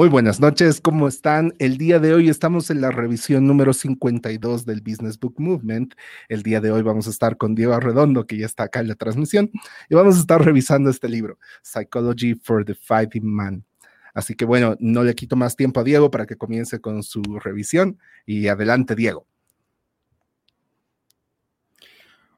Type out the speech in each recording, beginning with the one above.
Muy buenas noches, ¿cómo están? El día de hoy estamos en la revisión número 52 del Business Book Movement. El día de hoy vamos a estar con Diego Arredondo, que ya está acá en la transmisión, y vamos a estar revisando este libro, Psychology for the Fighting Man. Así que bueno, no le quito más tiempo a Diego para que comience con su revisión y adelante, Diego.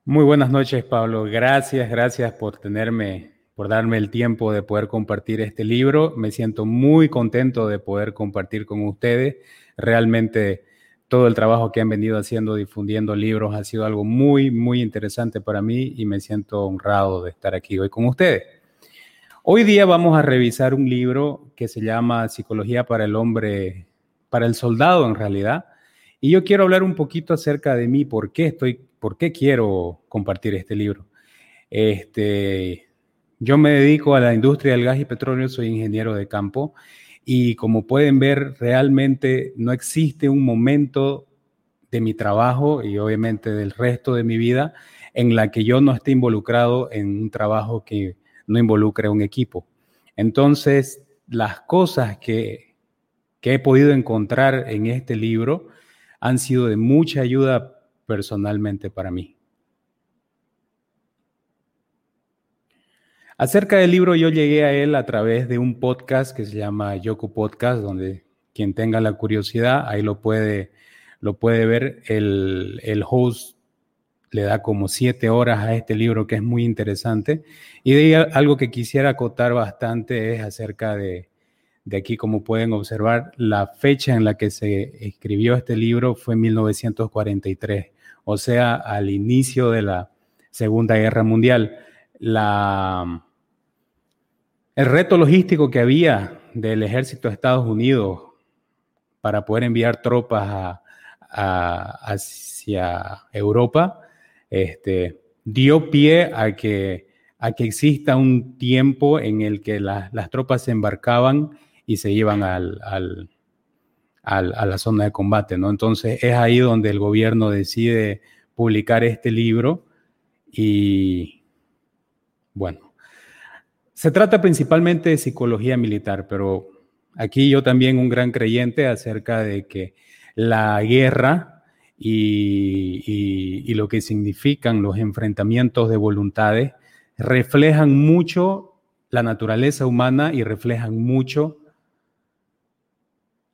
Muy buenas noches, Pablo. Gracias, gracias por tenerme por darme el tiempo de poder compartir este libro. Me siento muy contento de poder compartir con ustedes. Realmente todo el trabajo que han venido haciendo difundiendo libros ha sido algo muy, muy interesante para mí y me siento honrado de estar aquí hoy con ustedes. Hoy día vamos a revisar un libro que se llama Psicología para el hombre, para el soldado en realidad. Y yo quiero hablar un poquito acerca de mí, por qué estoy, por qué quiero compartir este libro. Este, yo me dedico a la industria del gas y petróleo, soy ingeniero de campo y como pueden ver, realmente no existe un momento de mi trabajo y obviamente del resto de mi vida en la que yo no esté involucrado en un trabajo que no involucre a un equipo. Entonces, las cosas que, que he podido encontrar en este libro han sido de mucha ayuda personalmente para mí. Acerca del libro, yo llegué a él a través de un podcast que se llama Yoko Podcast, donde quien tenga la curiosidad, ahí lo puede, lo puede ver. El, el host le da como siete horas a este libro que es muy interesante. Y de algo que quisiera acotar bastante es acerca de, de aquí, como pueden observar, la fecha en la que se escribió este libro fue 1943, o sea, al inicio de la Segunda Guerra Mundial. La, el reto logístico que había del ejército de Estados Unidos para poder enviar tropas hacia Europa este, dio pie a que, a que exista un tiempo en el que las tropas se embarcaban y se iban al, a la zona de combate. ¿no? Entonces es ahí donde el gobierno decide publicar este libro y bueno, se trata principalmente de psicología militar, pero aquí yo también un gran creyente acerca de que la guerra y, lo que significan los enfrentamientos de voluntades reflejan mucho la naturaleza humana y reflejan mucho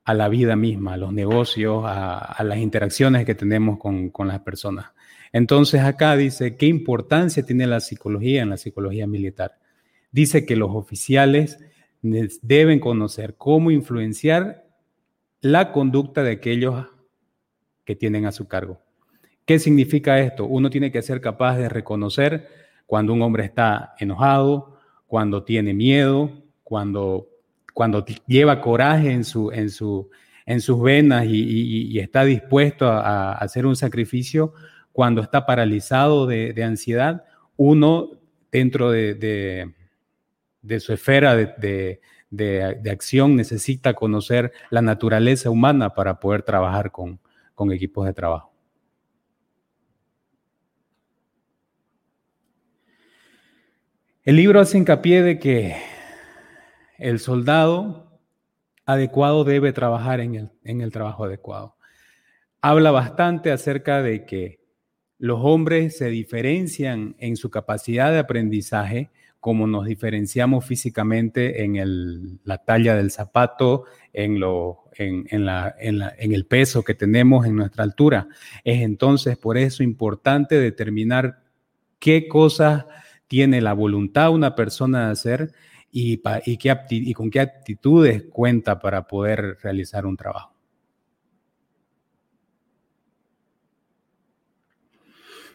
a la vida misma, a los negocios, a, las interacciones que tenemos con, las personas. Entonces acá dice, ¿qué importancia tiene la psicología en la psicología militar? Dice que los oficiales deben conocer cómo influenciar la conducta de aquellos que tienen a su cargo. ¿Qué significa esto? Uno tiene que ser capaz de reconocer cuando un hombre está enojado, cuando tiene miedo, cuando, cuando lleva coraje en, su, en, su, en sus venas y, está dispuesto a, hacer un sacrificio, cuando está paralizado de, ansiedad, uno dentro de, de su esfera de, acción necesita conocer la naturaleza humana para poder trabajar con, equipos de trabajo. El libro hace hincapié de que el soldado adecuado debe trabajar en el, en el trabajo adecuado. Habla bastante acerca de que los hombres se diferencian en su capacidad de aprendizaje como nos diferenciamos físicamente en la talla del zapato, en, lo, en, en, el peso que tenemos, en nuestra altura. Es entonces por eso importante determinar qué cosas tiene la voluntad una persona de hacer y, y, qué y con qué actitudes cuenta para poder realizar un trabajo.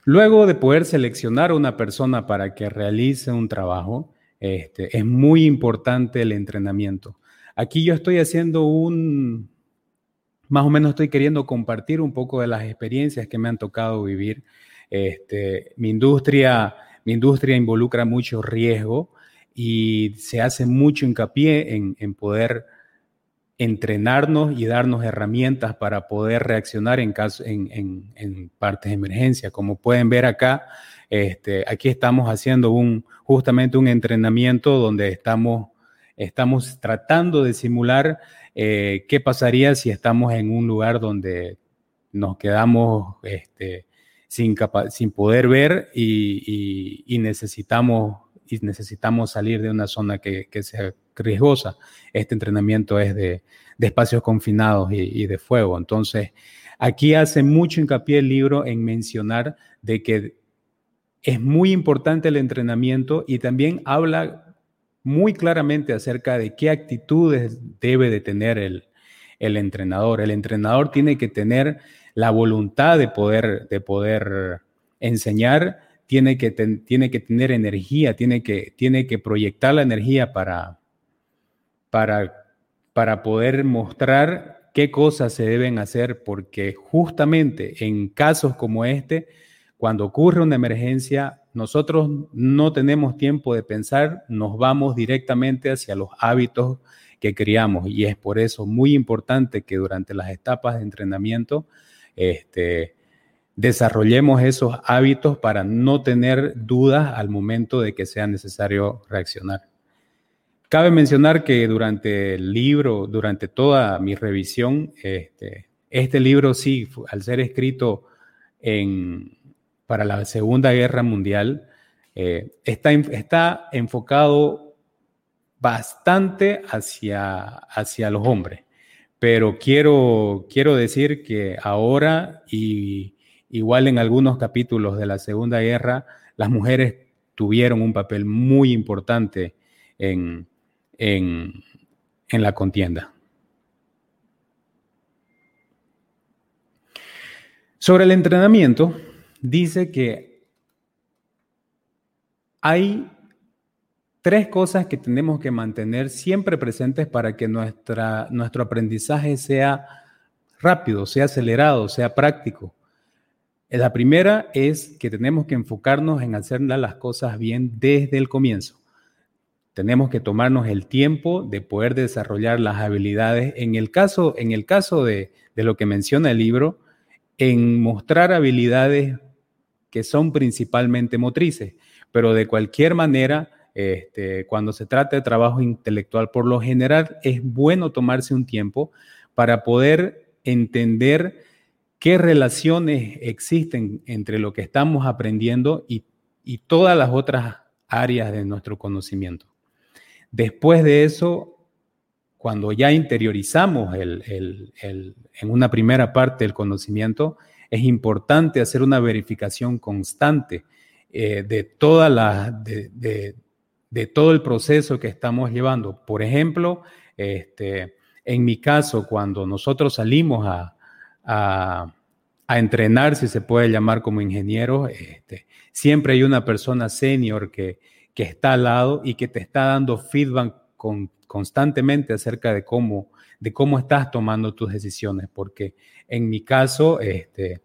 Luego de poder seleccionar a una persona para que realice un trabajo, este, es muy importante el entrenamiento. Aquí yo estoy haciendo un, más o menos estoy queriendo compartir un poco de las experiencias que me han tocado vivir. Este, mi, industria, mi industria involucra mucho riesgo y se hace mucho hincapié en, en poder entrenarnos y darnos herramientas para poder reaccionar en, caso, en, partes de emergencia. Como pueden ver acá, este, aquí estamos haciendo un, justamente un entrenamiento donde estamos estamos tratando de simular eh, qué pasaría si estamos en un lugar donde nos quedamos este, sin, sin poder ver y, necesitamos, y necesitamos salir de una zona que, sea riesgosa. Este entrenamiento es de, espacios confinados y, de fuego. Entonces, aquí hace mucho hincapié el libro en mencionar de que es muy importante el entrenamiento y también habla muy claramente acerca de qué actitudes debe de tener el, el entrenador. El entrenador tiene que tener la voluntad de poder, de poder enseñar, tiene que, tiene que tener energía, tiene que, tiene que proyectar la energía para, para, para poder mostrar qué cosas se deben hacer, porque justamente en casos como este, cuando ocurre una emergencia, nosotros no tenemos tiempo de pensar, nos vamos directamente hacia los hábitos que criamos y es por eso muy importante que durante las etapas de entrenamiento este, desarrollemos esos hábitos para no tener dudas al momento de que sea necesario reaccionar. Cabe mencionar que durante el libro, durante toda mi revisión, este, este libro sí, al ser escrito para la Segunda Guerra Mundial, eh, está, está enfocado bastante hacia, hacia los hombres. Pero quiero, quiero decir que ahora, y igual en algunos capítulos de la Segunda Guerra, las mujeres tuvieron un papel muy importante en, en, la contienda. Sobre el entrenamiento, dice que hay tres cosas que tenemos que mantener siempre presentes para que nuestra, nuestro aprendizaje sea rápido, sea acelerado, sea práctico. La primera es que tenemos que enfocarnos en hacer las cosas bien desde el comienzo. Tenemos que tomarnos el tiempo de poder desarrollar las habilidades. En el caso, en el caso de, lo que menciona el libro, en mostrar habilidades que son principalmente motrices, pero de cualquier manera este, cuando se trata de trabajo intelectual, por lo general es bueno tomarse un tiempo para poder entender qué relaciones existen entre lo que estamos aprendiendo y, todas las otras áreas de nuestro conocimiento. Después de eso, cuando ya interiorizamos en una primera parte del conocimiento, es importante hacer una verificación constante eh, de las, de todo el proceso que estamos llevando. Por ejemplo, este, en mi caso, cuando nosotros salimos a, a, entrenar, si se puede llamar como ingeniero, este, siempre hay una persona senior que, que, está al lado y que te está dando feedback con, constantemente acerca de cómo, de cómo estás tomando tus decisiones, porque en mi caso, este,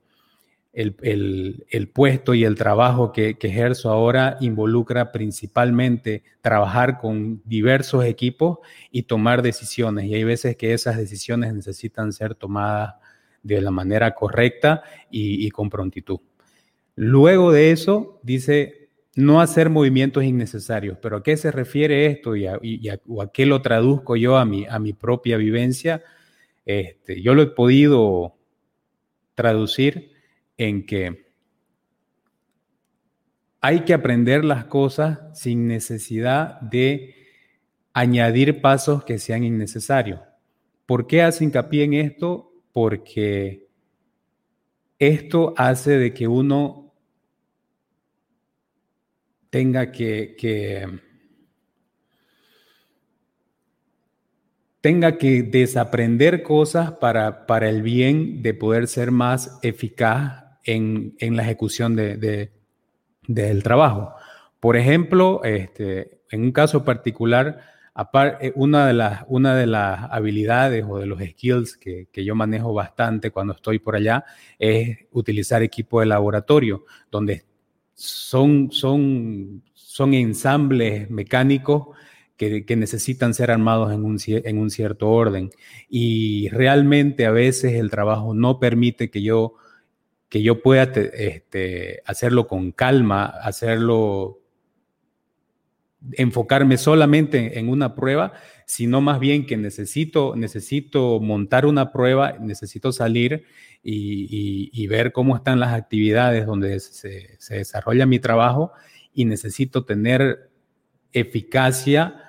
el, puesto y el trabajo que, ejerzo ahora involucra principalmente trabajar con diversos equipos y tomar decisiones. Y hay veces que esas decisiones necesitan ser tomadas de la manera correcta y, con prontitud. Luego de eso, dice, no hacer movimientos innecesarios. ¿Pero a qué se refiere esto y a, o a qué lo traduzco yo a mi, a mi propia vivencia? Este, yo lo he podido traducir en que hay que aprender las cosas sin necesidad de añadir pasos que sean innecesarios. ¿Por qué hace hincapié en esto? Porque esto hace de que uno tenga que, que tenga que desaprender cosas para, para el bien de poder ser más eficaz en, la ejecución de, del trabajo. Por ejemplo, este, en un caso particular, eh, una de, las, una de las habilidades o de los skills que, yo manejo bastante cuando estoy por allá es utilizar equipo de laboratorio, donde son, son, son ensambles mecánicos que, necesitan ser armados en un, en un cierto orden. Y realmente a veces el trabajo no permite que yo que yo pueda este, hacerlo con calma, hacerlo enfocarme solamente en una prueba, sino más bien que necesito, necesito montar una prueba, necesito salir y, ver cómo están las actividades donde se, desarrolla mi trabajo y necesito tener eficacia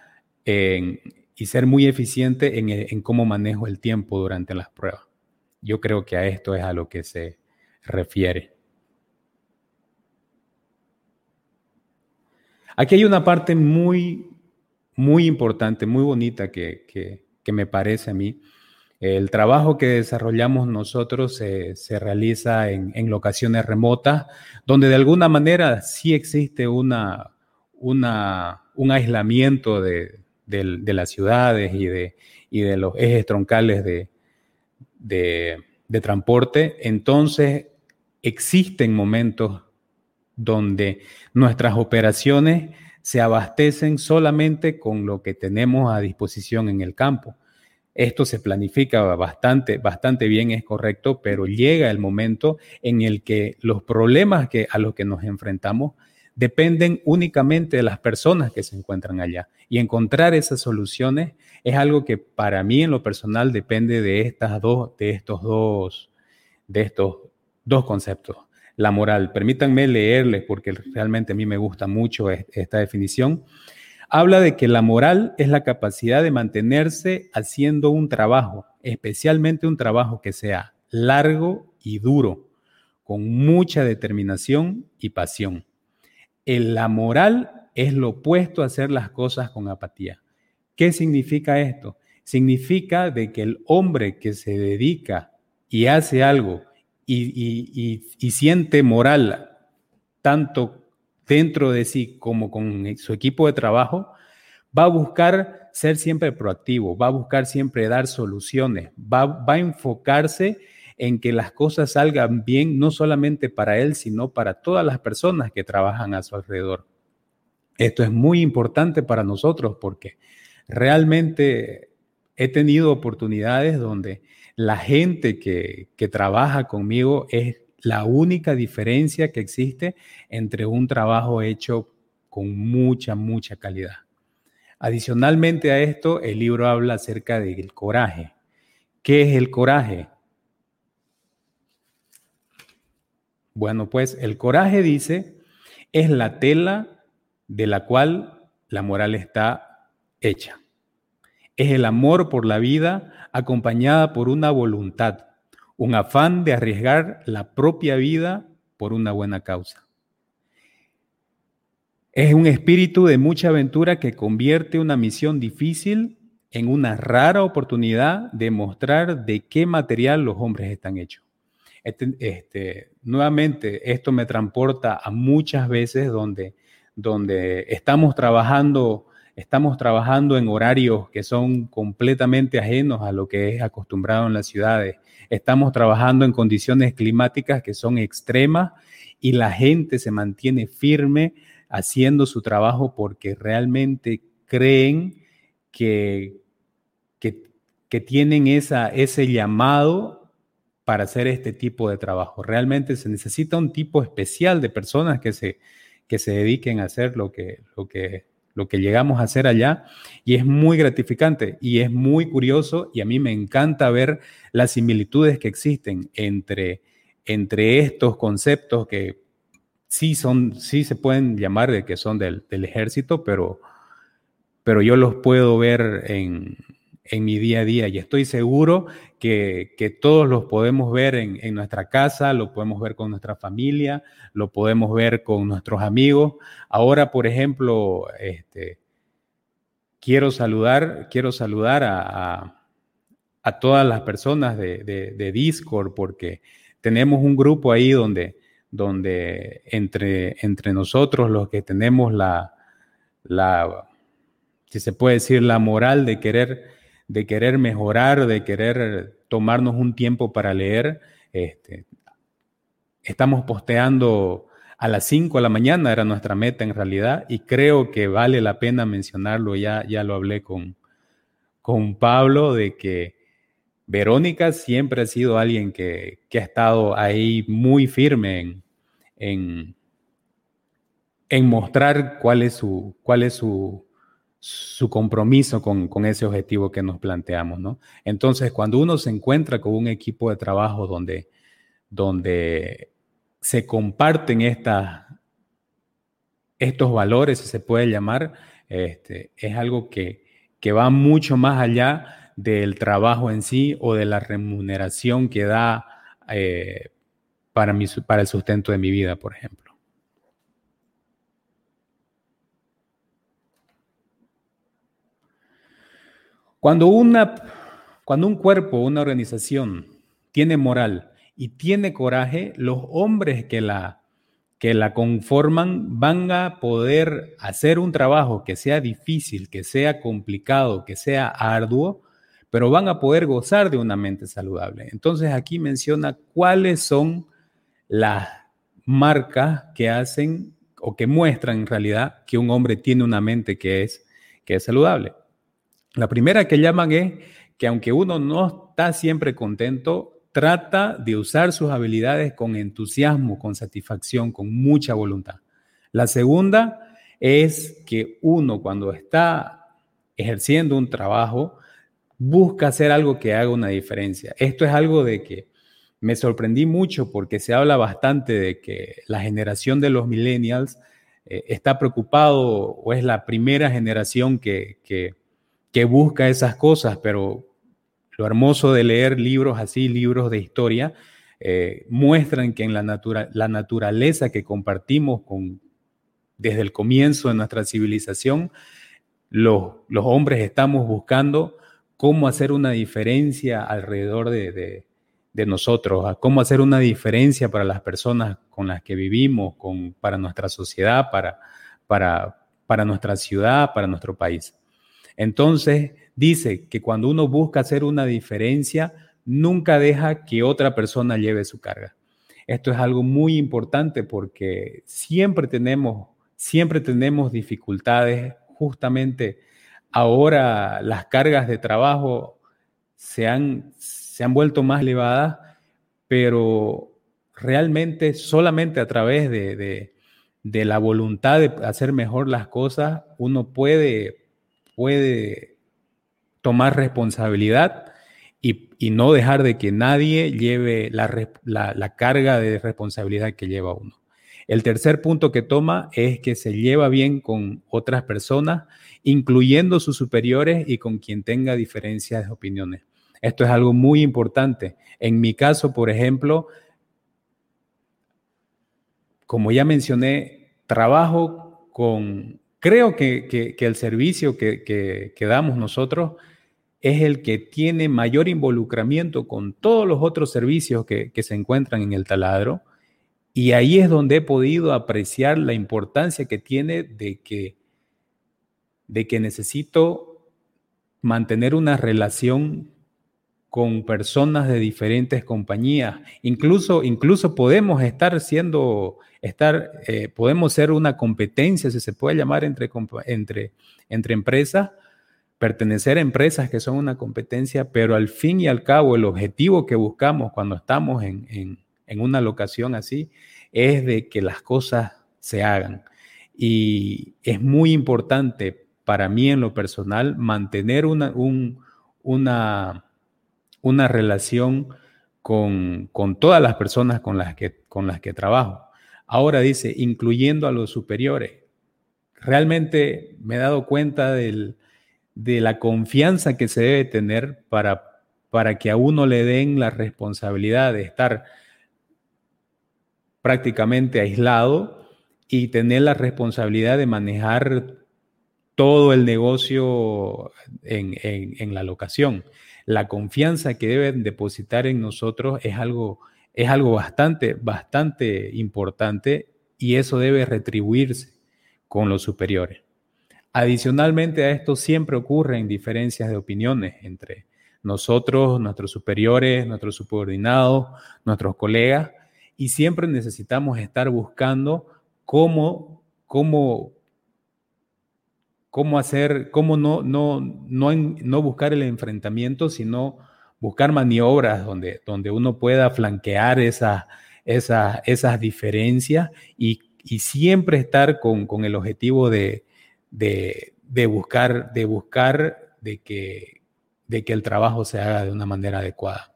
y ser muy eficiente en, en cómo manejo el tiempo durante las pruebas. Yo creo que a esto es a lo que se refiere. Aquí hay una parte muy, muy importante, muy bonita que, me parece a mí. El trabajo que desarrollamos nosotros se realiza en, locaciones remotas, donde de alguna manera sí existe una, una un aislamiento de, las ciudades y de, y de los ejes troncales de, de transporte. Entonces, existen momentos donde nuestras operaciones se abastecen solamente con lo que tenemos a disposición en el campo. Esto se planifica bastante, bastante bien, es correcto, pero llega el momento en el que los problemas que, a los que nos enfrentamos dependen únicamente de las personas que se encuentran allá. Y encontrar esas soluciones es algo que para mí en lo personal depende de, estas dos, de estos dos, de estos dos conceptos la moral. Permítanme leerles porque realmente a mí me gusta mucho esta definición. Habla de que la moral es la capacidad de mantenerse haciendo un trabajo, especialmente un trabajo que sea largo y duro, con mucha determinación y pasión. la moral es lo opuesto a hacer las cosas con apatía. ¿Qué significa esto? Significa de que el hombre que se dedica y hace algo y, siente moral tanto dentro de sí como con su equipo de trabajo, va a buscar ser siempre proactivo, va a buscar siempre dar soluciones, va, va, a enfocarse en que las cosas salgan bien, no solamente para él, sino para todas las personas que trabajan a su alrededor. Esto es muy importante para nosotros porque realmente he tenido oportunidades donde la gente que, trabaja conmigo es la única diferencia que existe entre un trabajo hecho con mucha, mucha calidad. Adicionalmente a esto, el libro habla acerca del coraje. ¿Qué es el coraje? Bueno, pues el coraje dice, es la tela de la cual la moral está hecha. Es el amor por la vida acompañada por una voluntad, un afán de arriesgar la propia vida por una buena causa. Es un espíritu de mucha aventura que convierte una misión difícil en una rara oportunidad de mostrar de qué material los hombres están hechos. Este, este, nuevamente, esto me transporta a muchas veces donde, donde estamos trabajando estamos trabajando en horarios que son completamente ajenos a lo que es acostumbrado en las ciudades. Estamos trabajando en condiciones climáticas que son extremas y la gente se mantiene firme haciendo su trabajo porque realmente creen que, que, tienen esa, ese llamado para hacer este tipo de trabajo. Realmente se necesita un tipo especial de personas que se, que se dediquen a hacer lo que, lo que lo que llegamos a hacer allá y es muy gratificante y es muy curioso y a mí me encanta ver las similitudes que existen entre, entre estos conceptos que sí son, sí se pueden llamar de que son del, del ejército, pero, pero yo los puedo ver en, en mi día a día y estoy seguro que, todos los podemos ver en, nuestra casa, lo podemos ver con nuestra familia, lo podemos ver con nuestros amigos. Ahora, por ejemplo, este, quiero saludar, quiero saludar a, todas las personas de, Discord porque tenemos un grupo ahí donde, donde entre, entre nosotros los que tenemos la, la, si se puede decir, la moral de querer de querer mejorar, de querer tomarnos un tiempo para leer. Este, estamos posteando a las 5 de la mañana, era nuestra meta en realidad, y creo que vale la pena mencionarlo, ya, ya lo hablé con, con Pablo, de que Verónica siempre ha sido alguien que, ha estado ahí muy firme en, en mostrar cuál es su, cuál es su, su compromiso con, con, ese objetivo que nos planteamos, ¿no? Entonces, cuando uno se encuentra con un equipo de trabajo donde, donde se comparten estos valores, si se puede llamar, este, es algo que, que va mucho más allá del trabajo en sí o de la remuneración que da eh, para, para el sustento de mi vida, por ejemplo. Cuando, una, cuando un cuerpo, una organización tiene moral y tiene coraje, los hombres que la, que la conforman van a poder hacer un trabajo que sea difícil, que sea complicado, que sea arduo, pero van a poder gozar de una mente saludable. Entonces aquí menciona cuáles son las marcas que hacen o que muestran en realidad que un hombre tiene una mente que es, que es saludable. La primera que llaman es que aunque uno no está siempre contento, trata de usar sus habilidades con entusiasmo, con satisfacción, con mucha voluntad. La segunda es que uno cuando está ejerciendo un trabajo, busca hacer algo que haga una diferencia. Esto es algo de que me sorprendí mucho porque se habla bastante de que la generación de los millennials eh, está preocupado o es la primera generación que, que, busca esas cosas, pero lo hermoso de leer libros así, libros de historia, eh, muestran que en la, la naturaleza que compartimos con, desde el comienzo de nuestra civilización, los, los hombres estamos buscando cómo hacer una diferencia alrededor de, nosotros, cómo hacer una diferencia para las personas con las que vivimos, con, para nuestra sociedad, para, para, para nuestra ciudad, para nuestro país. Entonces, dice que cuando uno busca hacer una diferencia, nunca deja que otra persona lleve su carga. Esto es algo muy importante porque siempre tenemos, siempre tenemos dificultades justamente Ahora las cargas de trabajo se han, se han vuelto más elevadas, pero realmente solamente a través de, la voluntad de hacer mejor las cosas, uno puede, puede tomar responsabilidad y, no dejar de que nadie lleve la, la, carga de responsabilidad que lleva uno. El tercer punto que toma es que se lleva bien con otras personas, incluyendo sus superiores y con quien tenga diferencias de opiniones. Esto es algo muy importante. En mi caso, por ejemplo, como ya mencioné, trabajo con, creo que, el servicio que, damos nosotros es el que tiene mayor involucramiento con todos los otros servicios que, se encuentran en el taladro y ahí es donde he podido apreciar la importancia que tiene de que, de que necesito mantener una relación con personas de diferentes compañías. Incluso, incluso podemos estar siendo, estar, eh, podemos ser una competencia, si se puede llamar, entre, entre, entre empresas, pertenecer a empresas que son una competencia, pero al fin y al cabo el objetivo que buscamos cuando estamos en en una locación así, es de que las cosas se hagan. Y es muy importante para mí en lo personal mantener una, una, una relación con, todas las personas con las, que, con las que trabajo. Ahora dice, incluyendo a los superiores. Realmente me he dado cuenta de la confianza que se debe tener para, para que a uno le den la responsabilidad de estar prácticamente aislado y tener la responsabilidad de manejar todo el negocio en, la locación. La confianza que deben depositar en nosotros es algo, es algo bastante, bastante importante y eso debe retribuirse con los superiores. Adicionalmente a esto siempre ocurren diferencias de opiniones entre nosotros, nuestros superiores, nuestros subordinados, nuestros colegas, y siempre necesitamos estar buscando cómo, cómo, cómo hacer, cómo no, no, no, no buscar el enfrentamiento, sino buscar maniobras donde, donde uno pueda flanquear esas, diferencias y, siempre estar con, el objetivo de, buscar, de buscar de que, de que el trabajo se haga de una manera adecuada.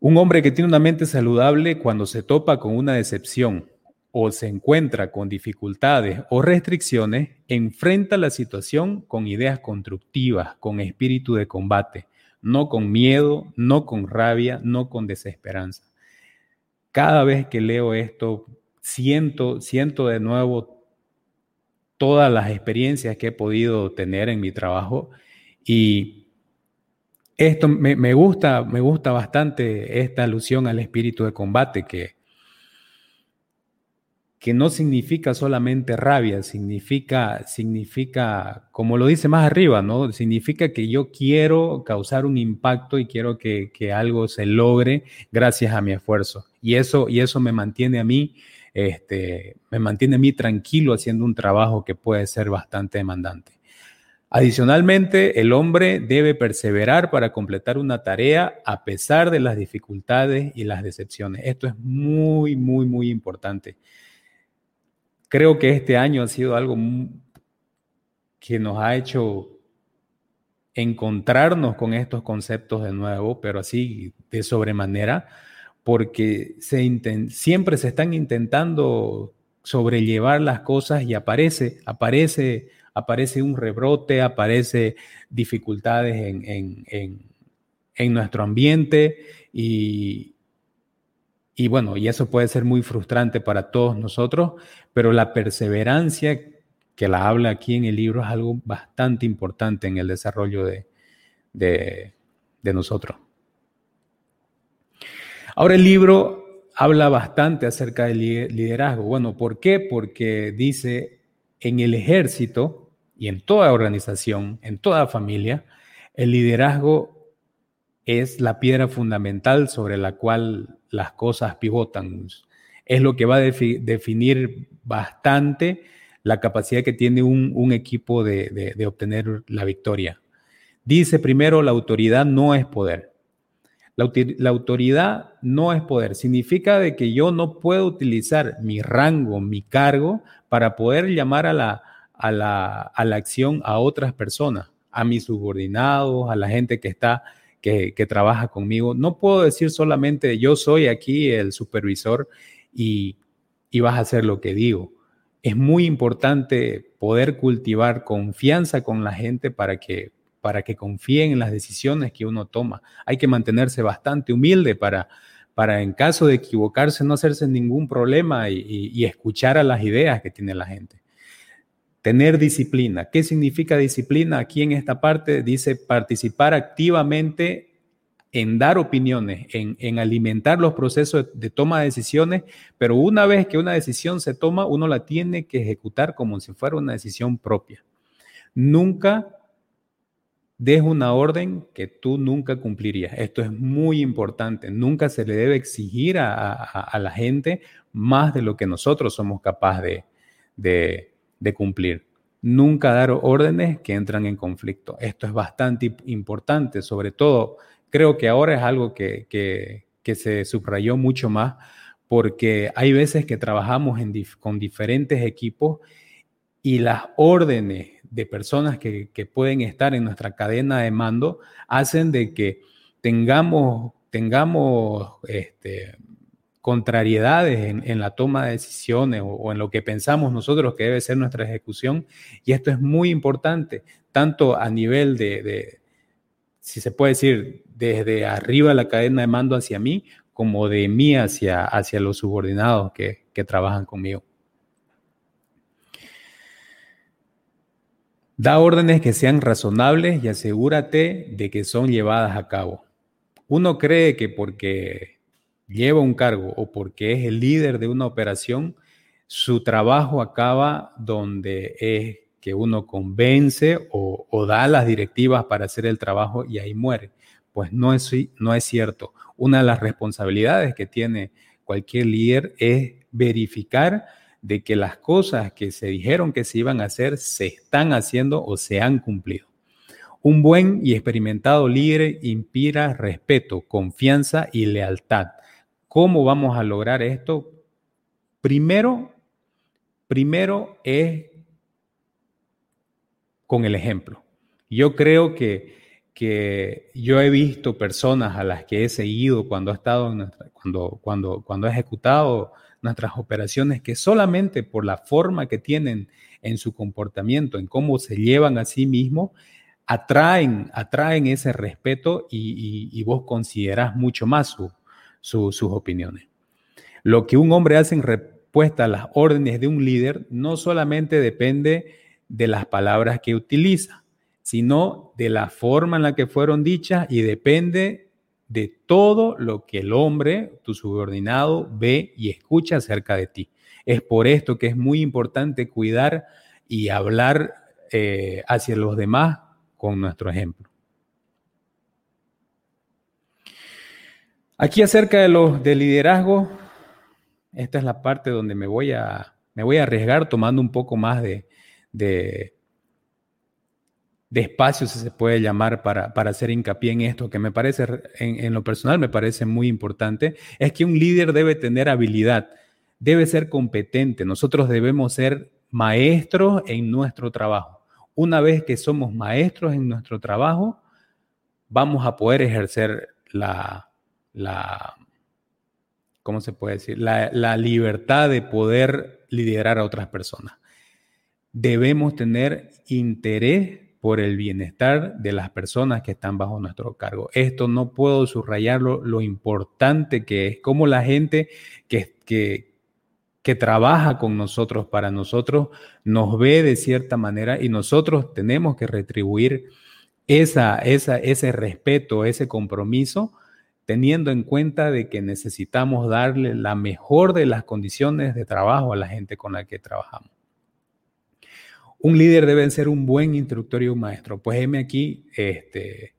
Un hombre que tiene una mente saludable cuando se topa con una decepción o se encuentra con dificultades o restricciones, enfrenta la situación con ideas constructivas, con espíritu de combate, no con miedo, no con rabia, no con desesperanza. Cada vez que leo esto, siento, siento de nuevo todas las experiencias que he podido tener en mi trabajo y esto me, me gusta, me gusta bastante esta alusión al espíritu de combate que que no significa solamente rabia, significa, significa, como lo dice más arriba, ¿no? Significa que yo quiero causar un impacto y quiero que, algo se logre gracias a mi esfuerzo. Y eso, y eso me mantiene a mí, este, me mantiene a mí tranquilo haciendo un trabajo que puede ser bastante demandante. Adicionalmente, el hombre debe perseverar para completar una tarea a pesar de las dificultades y las decepciones. Esto es muy, muy, muy importante. Creo que este año ha sido algo que nos ha hecho encontrarnos con estos conceptos de nuevo, pero así de sobremanera, porque siempre se están intentando sobrellevar las cosas y aparece, aparece, aparece un rebrote, aparece dificultades en, en nuestro ambiente y, y bueno, y eso puede ser muy frustrante para todos nosotros, pero la perseverancia que la habla aquí en el libro es algo bastante importante en el desarrollo de, de, nosotros. Ahora el libro habla bastante acerca del liderazgo. Bueno, ¿por qué? Porque dice, en el ejército y en toda organización, en toda familia, el liderazgo es la piedra fundamental sobre la cual las cosas pivotan. Es lo que va a definir bastante la capacidad que tiene un, equipo de, obtener la victoria. Dice primero, la autoridad no es poder. La, autoridad no es poder. Significa de que yo no puedo utilizar mi rango, mi cargo, para poder llamar a la, a la, a la acción a otras personas, a mis subordinados, a la gente que está que, trabaja conmigo. No puedo decir solamente yo soy aquí el supervisor y, vas a hacer lo que digo. Es muy importante poder cultivar confianza con la gente para que, para que confíen en las decisiones que uno toma. Hay que mantenerse bastante humilde para, para en caso de equivocarse no hacerse ningún problema y escuchar a las ideas que tiene la gente. Tener disciplina. ¿Qué significa disciplina? Aquí en esta parte dice participar activamente en dar opiniones, en, alimentar los procesos de, toma de decisiones, pero una vez que una decisión se toma, uno la tiene que ejecutar como si fuera una decisión propia. Nunca des una orden que tú nunca cumplirías. Esto es muy importante. Nunca se le debe exigir a, la gente más de lo que nosotros somos capaces de de cumplir. Nunca dar órdenes que entran en conflicto. Esto es bastante importante, sobre todo creo que ahora es algo que, que, se subrayó mucho más porque hay veces que trabajamos con diferentes equipos y las órdenes de personas que, que, pueden estar en nuestra cadena de mando hacen de que tengamos, tengamos este, contrariedades en, la toma de decisiones o, en lo que pensamos nosotros que debe ser nuestra ejecución. Y esto es muy importante, tanto a nivel de, si se puede decir, desde arriba la cadena de mando hacia mí, como de mí hacia, hacia los subordinados que, que trabajan conmigo. Da órdenes que sean razonables y asegúrate de que son llevadas a cabo. Uno cree que porque lleva un cargo o porque es el líder de una operación, su trabajo acaba donde es que uno convence o, da las directivas para hacer el trabajo y ahí muere. Pues no es, no es cierto. Una de las responsabilidades que tiene cualquier líder es verificar de que las cosas que se dijeron que se iban a hacer se están haciendo o se han cumplido. Un buen y experimentado líder inspira respeto, confianza y lealtad. ¿Cómo vamos a lograr esto? Primero, Primero es con el ejemplo. Yo creo que, que yo he visto personas a las que he seguido cuando ha estado cuando, cuando, cuando he ejecutado nuestras operaciones que solamente por la forma que tienen en su comportamiento, en cómo se llevan a sí mismos, atraen, atraen ese respeto y, vos considerás mucho más sus opiniones. Lo que un hombre hace en respuesta a las órdenes de un líder no solamente depende de las palabras que utiliza, sino de la forma en la que fueron dichas y depende de todo lo que el hombre, tu subordinado, ve y escucha acerca de ti. Es por esto que es muy importante cuidar y hablar eh, hacia los demás con nuestro ejemplo. Aquí acerca de los de liderazgo, esta es la parte donde me voy a, me voy a arriesgar tomando un poco más de, de, espacio, si se puede llamar, para, hacer hincapié en esto, que me parece, en, lo personal, me parece muy importante, es que un líder debe tener habilidad, debe ser competente. Nosotros debemos ser maestros en nuestro trabajo. Una vez que somos maestros en nuestro trabajo, vamos a poder ejercer la, la ¿cómo se puede decir? La, la libertad de poder liderar a otras personas debemos tener interés por el bienestar de las personas que están bajo nuestro cargo. Esto no puedo subrayarlo, lo importante que es, cómo la gente que, que, que trabaja con nosotros, para nosotros, nos ve de cierta manera y nosotros tenemos que retribuir esa, esa, ese respeto, ese compromiso, teniendo en cuenta de que necesitamos darle la mejor de las condiciones de trabajo a la gente con la que trabajamos. Un líder debe ser un buen instructor y un maestro. Pues heme aquí, este,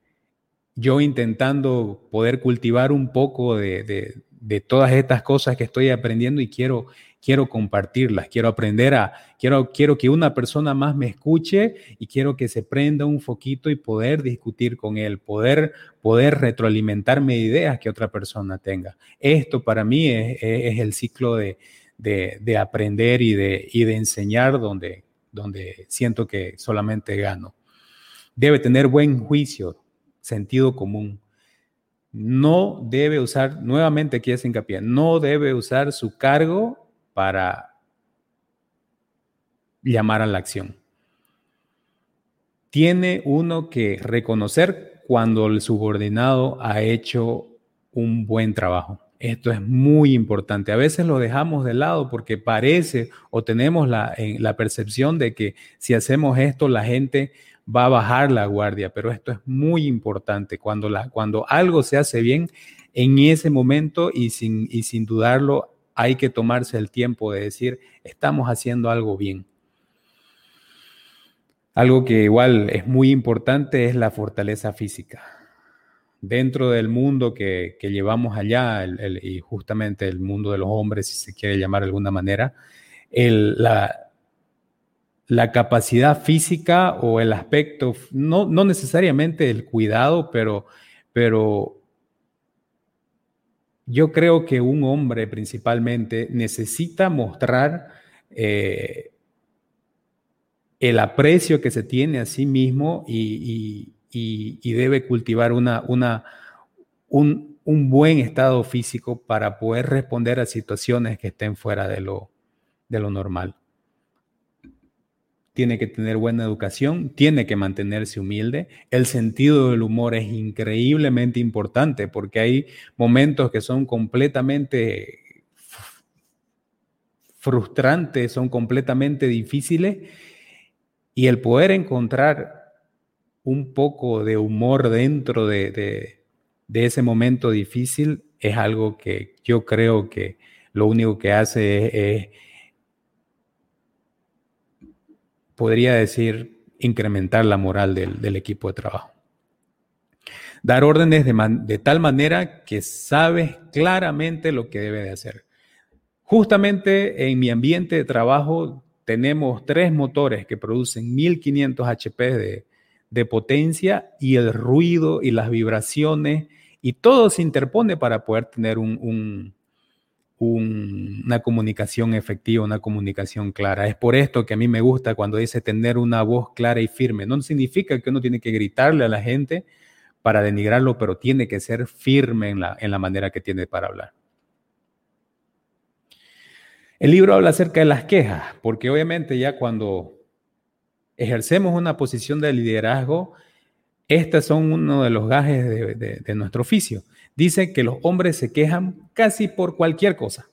yo intentando poder cultivar un poco de, todas estas cosas que estoy aprendiendo y quiero, quiero compartirlas, quiero aprender a, quiero, quiero que una persona más me escuche y quiero que se prenda un foquito y poder discutir con él, poder, poder retroalimentarme ideas que otra persona tenga. Esto para mí es, el ciclo de, aprender y de, y de enseñar donde, donde siento que solamente gano. Debe tener buen juicio, sentido común. No debe usar, nuevamente aquí es hincapié, no debe usar su cargo para llamar a la acción. Tiene uno que reconocer cuando el subordinado ha hecho un buen trabajo. Esto es muy importante. A veces lo dejamos de lado porque parece o tenemos la, la, percepción de que si hacemos esto la gente va a bajar la guardia, pero esto es muy importante. Cuando, cuando algo se hace bien, en ese momento y sin, y sin dudarlo, hay que tomarse el tiempo de decir, estamos haciendo algo bien. Algo que igual es muy importante es la fortaleza física dentro del mundo que, llevamos allá, y justamente el mundo de los hombres, si se quiere llamar de alguna manera, la, la, capacidad física o el aspecto, no, no necesariamente el cuidado, pero, pero yo creo que un hombre principalmente necesita mostrar eh, el aprecio que se tiene a sí mismo y, debe cultivar una, una, un, buen estado físico para poder responder a situaciones que estén fuera de lo, de lo normal. Tiene que tener buena educación, tiene que mantenerse humilde. El sentido del humor es increíblemente importante porque hay momentos que son completamente frustrantes, son completamente difíciles y el poder encontrar un poco de humor dentro de, ese momento difícil es algo que yo creo que lo único que hace es, podría decir, incrementar la moral del, equipo de trabajo. Dar órdenes de, tal manera que sabes claramente lo que debe de hacer. Justamente en mi ambiente de trabajo tenemos tres motores que producen 1500 HP de, de potencia y el ruido y las vibraciones y todo se interpone para poder tener un, una comunicación efectiva, una comunicación clara. Es por esto que a mí me gusta cuando dice tener una voz clara y firme. No significa que uno tiene que gritarle a la gente para denigrarlo, pero tiene que ser firme en la, en la manera que tiene para hablar. El libro habla acerca de las quejas, porque obviamente ya cuando ejercemos una posición de liderazgo, estas son uno de los gajes de, nuestro oficio. Dice que los hombres se quejan casi por cualquier cosa.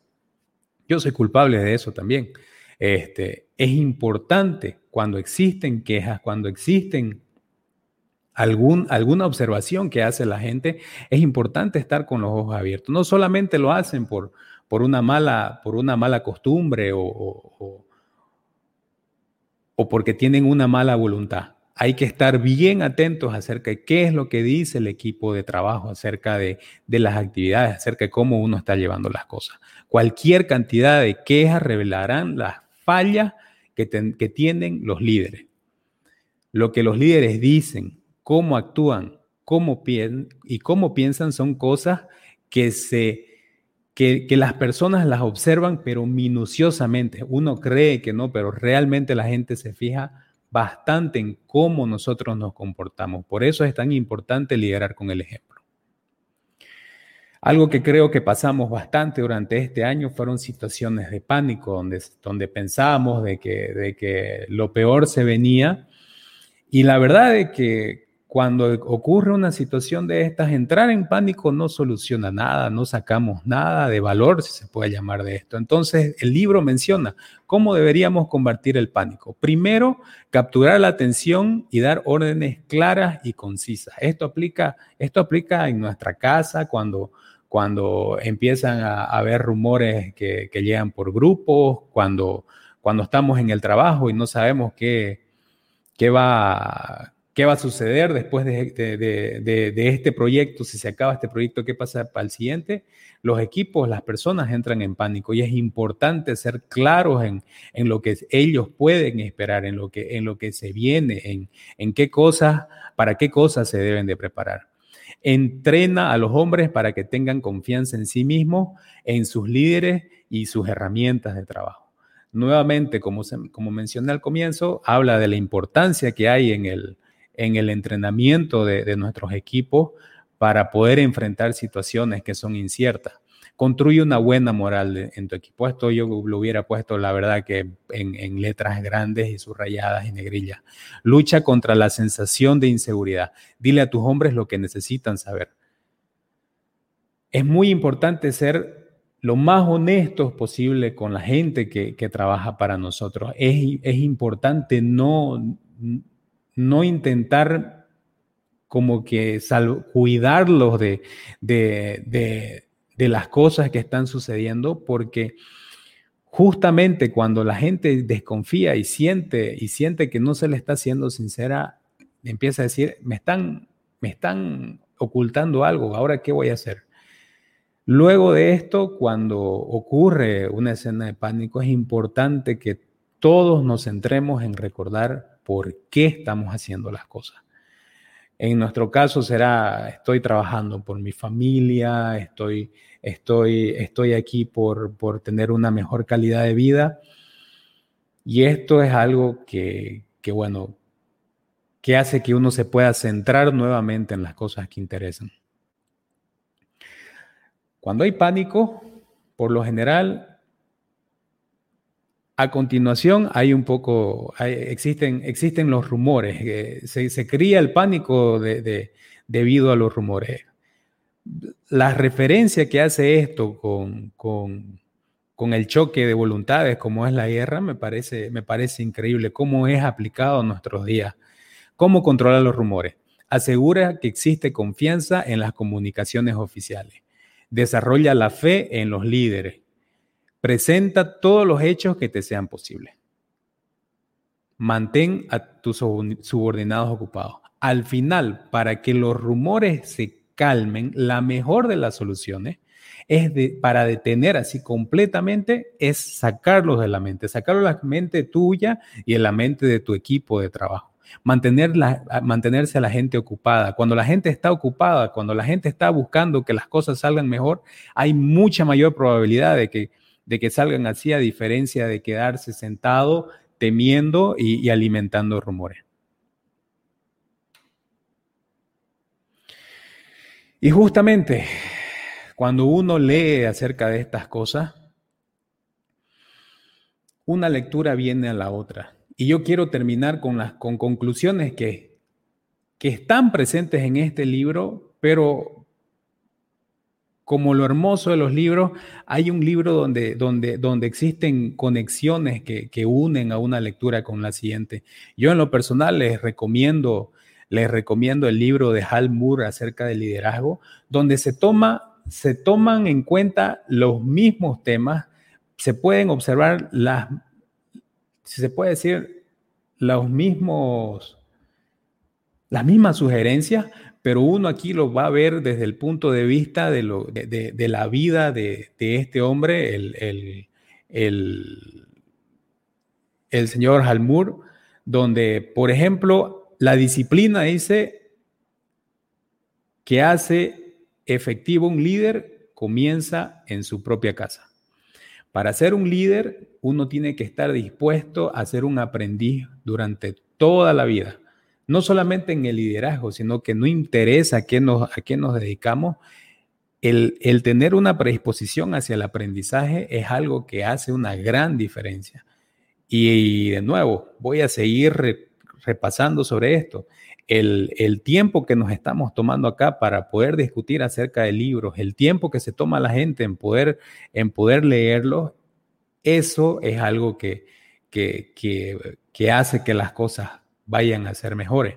Yo soy culpable de eso también. Este, es importante cuando existen quejas, cuando existen algún, alguna observación que hace la gente, es importante estar con los ojos abiertos. No solamente lo hacen por, por, una, mala, por una mala costumbre o porque tienen una mala voluntad hay que estar bien atentos acerca de qué es lo que dice el equipo de trabajo, acerca de, las actividades, acerca de cómo uno está llevando las cosas. Cualquier cantidad de quejas revelarán las fallas que, que tienen los líderes. Lo que los líderes dicen, cómo actúan, cómo piensan y cómo piensan son cosas que se que, que, las personas las observan, pero minuciosamente. Uno cree que no, pero realmente la gente se fija bastante en cómo nosotros nos comportamos. Por eso es tan importante liderar con el ejemplo. Algo que creo que pasamos bastante durante este año fueron situaciones de pánico, donde, donde pensábamos de que, de que lo peor se venía. Y la verdad es que cuando ocurre una situación de estas, entrar en pánico no soluciona nada, no sacamos nada de valor, si se puede llamar de esto. Entonces, el libro menciona cómo deberíamos combatir el pánico. Primero, capturar la atención y dar órdenes claras y concisas. Esto aplica, esto aplica en nuestra casa cuando, cuando empiezan a, haber rumores que, que, llegan por grupos, cuando, cuando estamos en el trabajo y no sabemos qué, qué va qué va a suceder después de, este proyecto, si se acaba este proyecto, qué pasa para el siguiente. Los equipos, las personas entran en pánico y es importante ser claros en, lo que ellos pueden esperar, en lo que, en lo que se viene, en, en qué cosas, para qué cosas se deben de preparar. Entrena a los hombres para que tengan confianza en sí mismos, en sus líderes y sus herramientas de trabajo. Nuevamente, como, como mencioné al comienzo, habla de la importancia que hay en el, en el entrenamiento de, nuestros equipos para poder enfrentar situaciones que son inciertas. Construye una buena moral en tu equipo. Esto yo lo hubiera puesto, la verdad, que en, letras grandes y subrayadas y negrillas. Lucha contra la sensación de inseguridad. Dile a tus hombres lo que necesitan saber. Es muy importante ser lo más honestos posible con la gente que, trabaja para nosotros. Es importante no, no intentar como que cuidarlos de, de, las cosas que están sucediendo, porque justamente cuando la gente desconfía y siente, y siente que no se le está siendo sincera, empieza a decir, me están, me están ocultando algo, ahora qué voy a hacer. Luego de esto, cuando ocurre una escena de pánico, es importante que todos nos centremos en recordar por qué estamos haciendo las cosas. En nuestro caso será, estoy trabajando por mi familia, estoy, estoy, estoy aquí por, por tener una mejor calidad de vida. Y esto es algo que, que, bueno, que hace que uno se pueda centrar nuevamente en las cosas que interesan. Cuando hay pánico, por lo general, a continuación, hay un poco, existen, existen los rumores, eh, se, cría el pánico debido a los rumores. La referencia que hace esto con, con, el choque de voluntades, como es la guerra, me parece, me parece increíble cómo es aplicado a nuestros días. ¿Cómo controlar los rumores? Asegura que existe confianza en las comunicaciones oficiales. Desarrolla la fe en los líderes Presenta todos los hechos que te sean posibles. Mantén a tus subordinados ocupados. Al final, para que los rumores se calmen, la mejor de las soluciones es para detener así completamente es sacarlos de la mente, sacarlos de la mente tuya y de la mente de tu equipo de trabajo. mantener mantenerse a la gente ocupada. Cuando la gente está ocupada, cuando la gente está buscando que las cosas salgan mejor, hay mucha mayor probabilidad de que, de que salgan así, a diferencia de quedarse sentado temiendo y alimentando rumores. Y justamente cuando uno lee acerca de estas cosas, una lectura viene a la otra. Y yo quiero terminar con las con conclusiones que, que están presentes en este libro, pero como lo hermoso de los libros, hay un libro donde, donde, donde existen conexiones que, que, unen a una lectura con la siguiente. Yo en lo personal les recomiendo les recomiendo el libro de Hal Moore acerca del liderazgo, donde se, toma, se toman en cuenta los mismos temas, se pueden observar las, si se puede decir, los mismos, las mismas sugerencias, pero uno aquí lo va a ver desde el punto de vista de, la vida de, este hombre, el, el señor Halmur, donde, por ejemplo, la disciplina dice que hace efectivo un líder comienza en su propia casa. Para ser un líder, uno tiene que estar dispuesto a ser un aprendiz durante toda la vida. No solamente en el liderazgo, sino que no interesa a qué nos, a qué nos dedicamos. El, el tener una predisposición hacia el aprendizaje es algo que hace una gran diferencia. Y, de nuevo, voy a seguir repasando sobre esto. El, tiempo que nos estamos tomando acá para poder discutir acerca de libros, el tiempo que se toma la gente en poder, en poder leerlos, eso es algo que, que, que hace que las cosas vayan a ser mejores.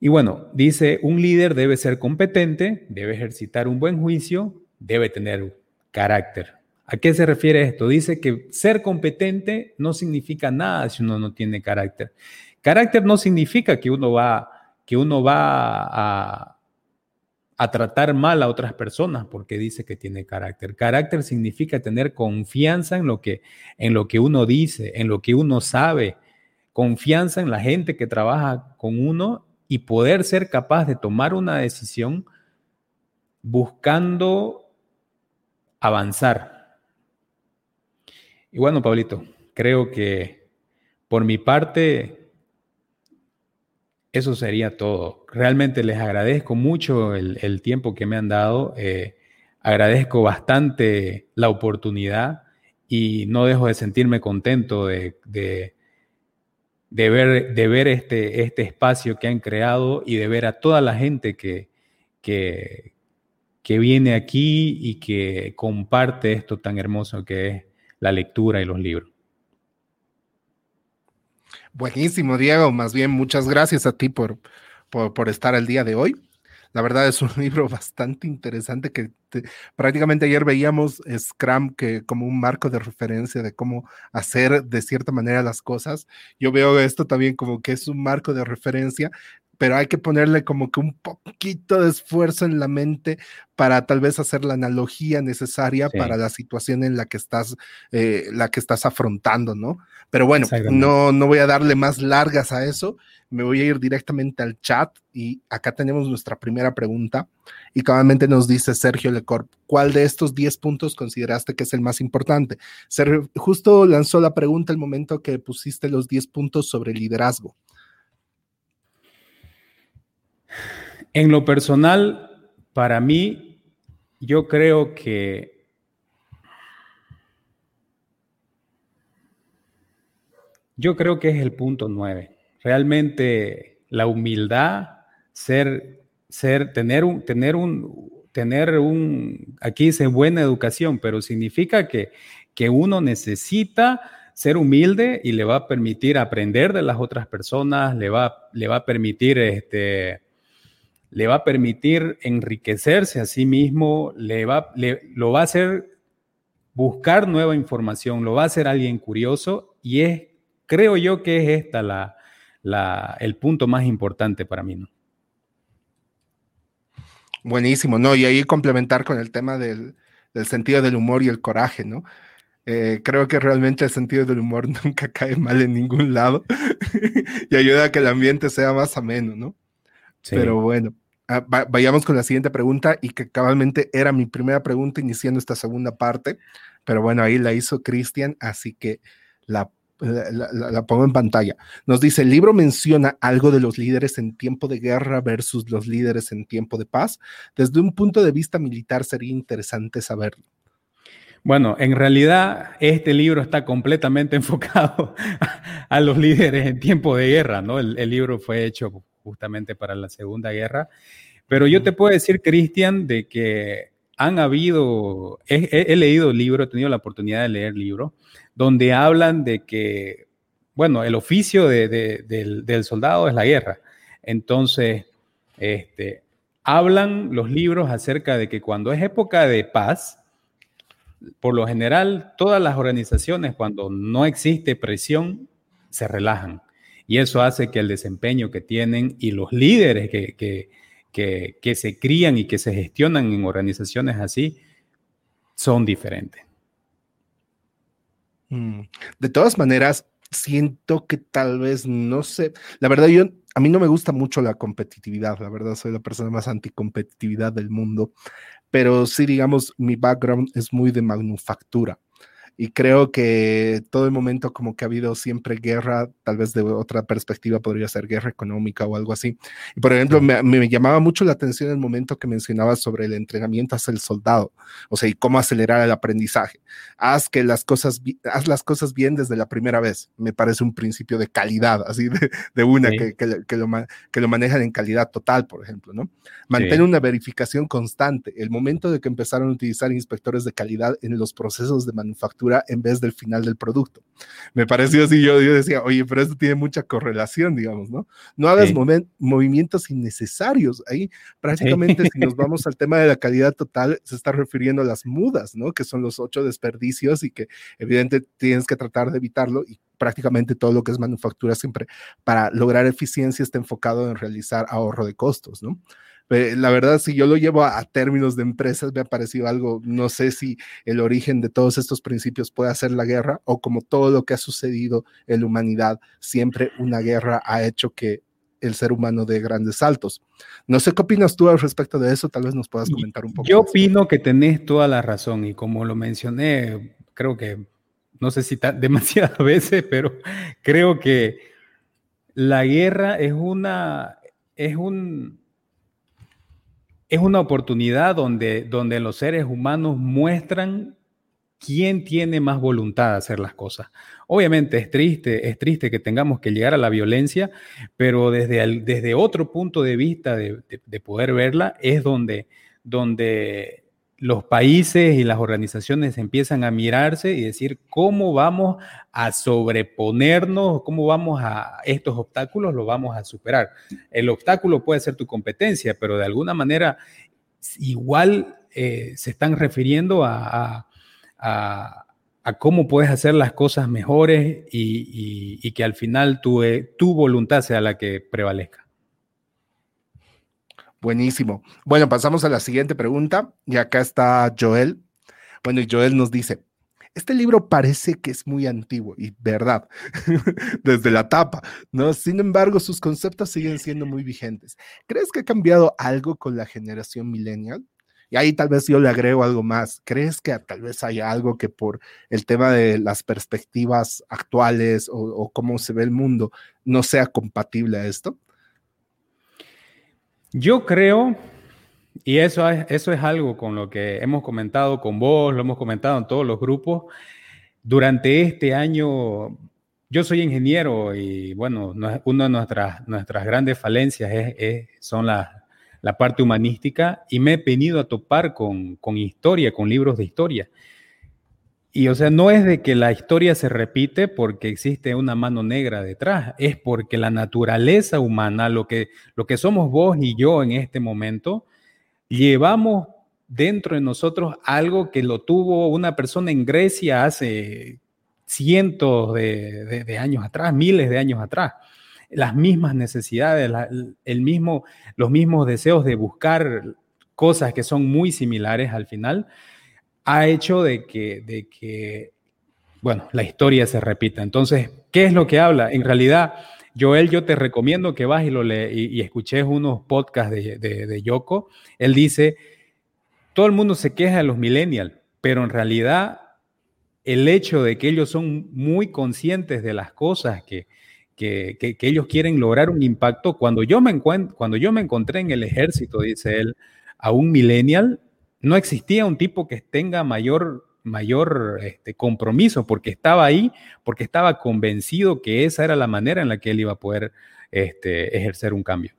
Y bueno, dice, un líder debe ser competente, debe ejercitar un buen juicio, debe tener carácter. ¿A qué se refiere esto? Dice que ser competente no significa nada si uno no tiene carácter. Carácter no significa que uno va, que uno va a, a tratar mal a otras personas porque dice que tiene carácter. Carácter significa tener confianza en lo que, en lo que uno dice, en lo que uno sabe, confianza en la gente que trabaja con uno y poder ser capaz de tomar una decisión buscando avanzar, y bueno, Pablito, creo que por mi parte, eso sería todo. Realmente les agradezco mucho el, tiempo que me han dado. Eh, agradezco bastante la oportunidad y no dejo de sentirme contento de, de, ver, de ver este, este espacio que han creado y de ver a toda la gente que, que, que viene aquí y que comparte esto tan hermoso que es la lectura y los libros. Buenísimo, Diego. Más bien, muchas gracias a ti por, por, estar el día de hoy. La verdad es un libro bastante interesante que prácticamente ayer veíamos Scrum que como un marco de referencia de cómo hacer de cierta manera las cosas. Yo veo esto también como que es un marco de referencia pero hay que ponerle como que un poquito de esfuerzo en la mente para tal vez hacer la analogía necesaria para la situación en la que estás, eh, la que estás afrontando, ¿no? Pero bueno, no, no voy a darle más largas a eso, me voy a ir directamente al chat y acá tenemos nuestra primera pregunta y claramente nos dice Sergio Lecorp, ¿cuál de estos 10 puntos consideraste que es el más importante? Sergio justo lanzó la pregunta el momento que pusiste los 10 puntos sobre liderazgo. En lo personal, para mí, yo creo que yo creo que es el punto nueve. Realmente la humildad, ser, ser, tener un, tener un, tener un, aquí dice buena educación, pero significa que, que uno necesita ser humilde y le va a permitir aprender de las otras personas, le va, le va a permitir este, le va a permitir enriquecerse a sí mismo, le va, lo va a hacer buscar nueva información, lo va a hacer alguien curioso y es, creo yo que es esta la, la, el punto más importante para mí. ¿no? Buenísimo, ¿no? Y ahí complementar con el tema del, del, sentido del humor y el coraje, ¿no? Eh, creo que realmente el sentido del humor nunca cae mal en ningún lado y ayuda a que el ambiente sea más ameno, ¿no? Pero bueno, ah, vayamos con la siguiente pregunta y que cabalmente era mi primera pregunta iniciando esta segunda parte, pero bueno, ahí la hizo Cristian, así que la la, pongo en pantalla. Nos dice, el libro menciona algo de los líderes en tiempo de guerra versus los líderes en tiempo de paz. Desde un punto de vista militar sería interesante saberlo. Bueno, en realidad este libro está completamente enfocado a los líderes en tiempo de guerra, ¿no? El, libro fue hecho justamente para la Segunda Guerra. Pero yo te puedo decir, Cristian, de que han habido, he, leído el libro, he tenido la oportunidad de leer el libro, donde hablan de que, bueno, el oficio del, soldado es la guerra. Entonces, este, hablan los libros acerca de que cuando es época de paz, por lo general, todas las organizaciones, cuando no existe presión, se relajan. Y eso hace que el desempeño que tienen y los líderes que, que, se crían y que se gestionan en organizaciones así son diferentes. Mm, de todas maneras, siento que tal vez, no sé, la verdad yo, a mí no me gusta mucho la competitividad, la verdad soy la persona más anticompetitividad del mundo, pero sí, digamos, mi background es muy de manufactura y creo que todo el momento como que ha habido siempre guerra, tal vez de otra perspectiva podría ser guerra económica o algo así. Y por ejemplo, me, llamaba mucho la atención el momento que mencionabas sobre el entrenamiento hacia el soldado, o sea, y cómo acelerar el aprendizaje. Haz que las cosas, haz las cosas bien desde la primera vez. Me parece un principio de calidad, así de, una, que, que, lo, que lo manejan en calidad total, por ejemplo, ¿no? Mantén una verificación constante. El momento de que empezaron a utilizar inspectores de calidad en los procesos de manufactura en vez del final del producto. Me pareció así, yo, yo decía, oye, pero esto tiene mucha correlación, digamos, ¿no? No hagas movimientos innecesarios. Ahí prácticamente si nos vamos al tema de la calidad total, se está refiriendo a las mudas, ¿no? Que son los ocho desperdicios y que evidentemente tienes que tratar de evitarlo y prácticamente todo lo que es manufactura siempre para lograr eficiencia está enfocado en realizar ahorro de costos, ¿no? La verdad, si yo lo llevo a, términos de empresas, me ha parecido algo, no sé si el origen de todos estos principios puede ser la guerra o como todo lo que ha sucedido en la humanidad, siempre una guerra ha hecho que el ser humano dé grandes saltos. No sé qué opinas tú al respecto de eso, tal vez nos puedas comentar un poco. Yo opino que tenés toda la razón y como lo mencioné, creo que, no sé si demasiadas veces, pero creo que la guerra es una, es un, es una oportunidad donde, donde los seres humanos muestran quién tiene más voluntad de hacer las cosas. Obviamente es triste, es triste que tengamos que llegar a la violencia, pero desde, desde otro punto de vista de, de poder verla es donde, donde los países y las organizaciones empiezan a mirarse y decir cómo vamos a sobreponernos, cómo vamos a estos obstáculos, lo vamos a superar. El obstáculo puede ser tu competencia, pero de alguna manera igual eh, se están refiriendo a, cómo puedes hacer las cosas mejores y, que al final tu, eh, tu voluntad sea la que prevalezca. Buenísimo. Bueno, pasamos a la siguiente pregunta y acá está Joel. Bueno, y Joel nos dice, este libro parece que es muy antiguo y verdad, desde la tapa, ¿no? Sin embargo, sus conceptos siguen siendo muy vigentes. ¿Crees que ha cambiado algo con la generación millennial? Y ahí tal vez yo le agrego algo más. ¿Crees que tal vez haya algo que por el tema de las perspectivas actuales o, o cómo se ve el mundo no sea compatible a esto? Yo creo, y eso es, eso es algo con lo que hemos comentado con vos, lo hemos comentado en todos los grupos, durante este año, yo soy ingeniero y bueno, una de nuestras, nuestras grandes falencias es, son la, la, parte humanística y me he venido a topar con, con historia, con libros de historia. Y o sea, no es de que la historia se repite porque existe una mano negra detrás, es porque la naturaleza humana, lo que, lo que somos vos y yo en este momento, llevamos dentro de nosotros algo que lo tuvo una persona en Grecia hace cientos de, años atrás, miles de años atrás. Las mismas necesidades, el mismo, los mismos deseos de buscar cosas que son muy similares al final ha hecho de que, de que bueno, la historia se repita. Entonces, ¿qué es lo que habla? En realidad, Joel, yo te recomiendo que vas y, lo le y, escuches unos podcasts de, de, Yoko. Él dice, todo el mundo se queja de los millennials, pero en realidad el hecho de que ellos son muy conscientes de las cosas que, que, que, ellos quieren lograr un impacto, cuando yo, me cuando yo me encontré en el ejército, dice él, a un millennial, no existía un tipo que tenga mayor mayor este, compromiso porque estaba ahí, porque estaba convencido que esa era la manera en la que él iba a poder este, ejercer un cambio.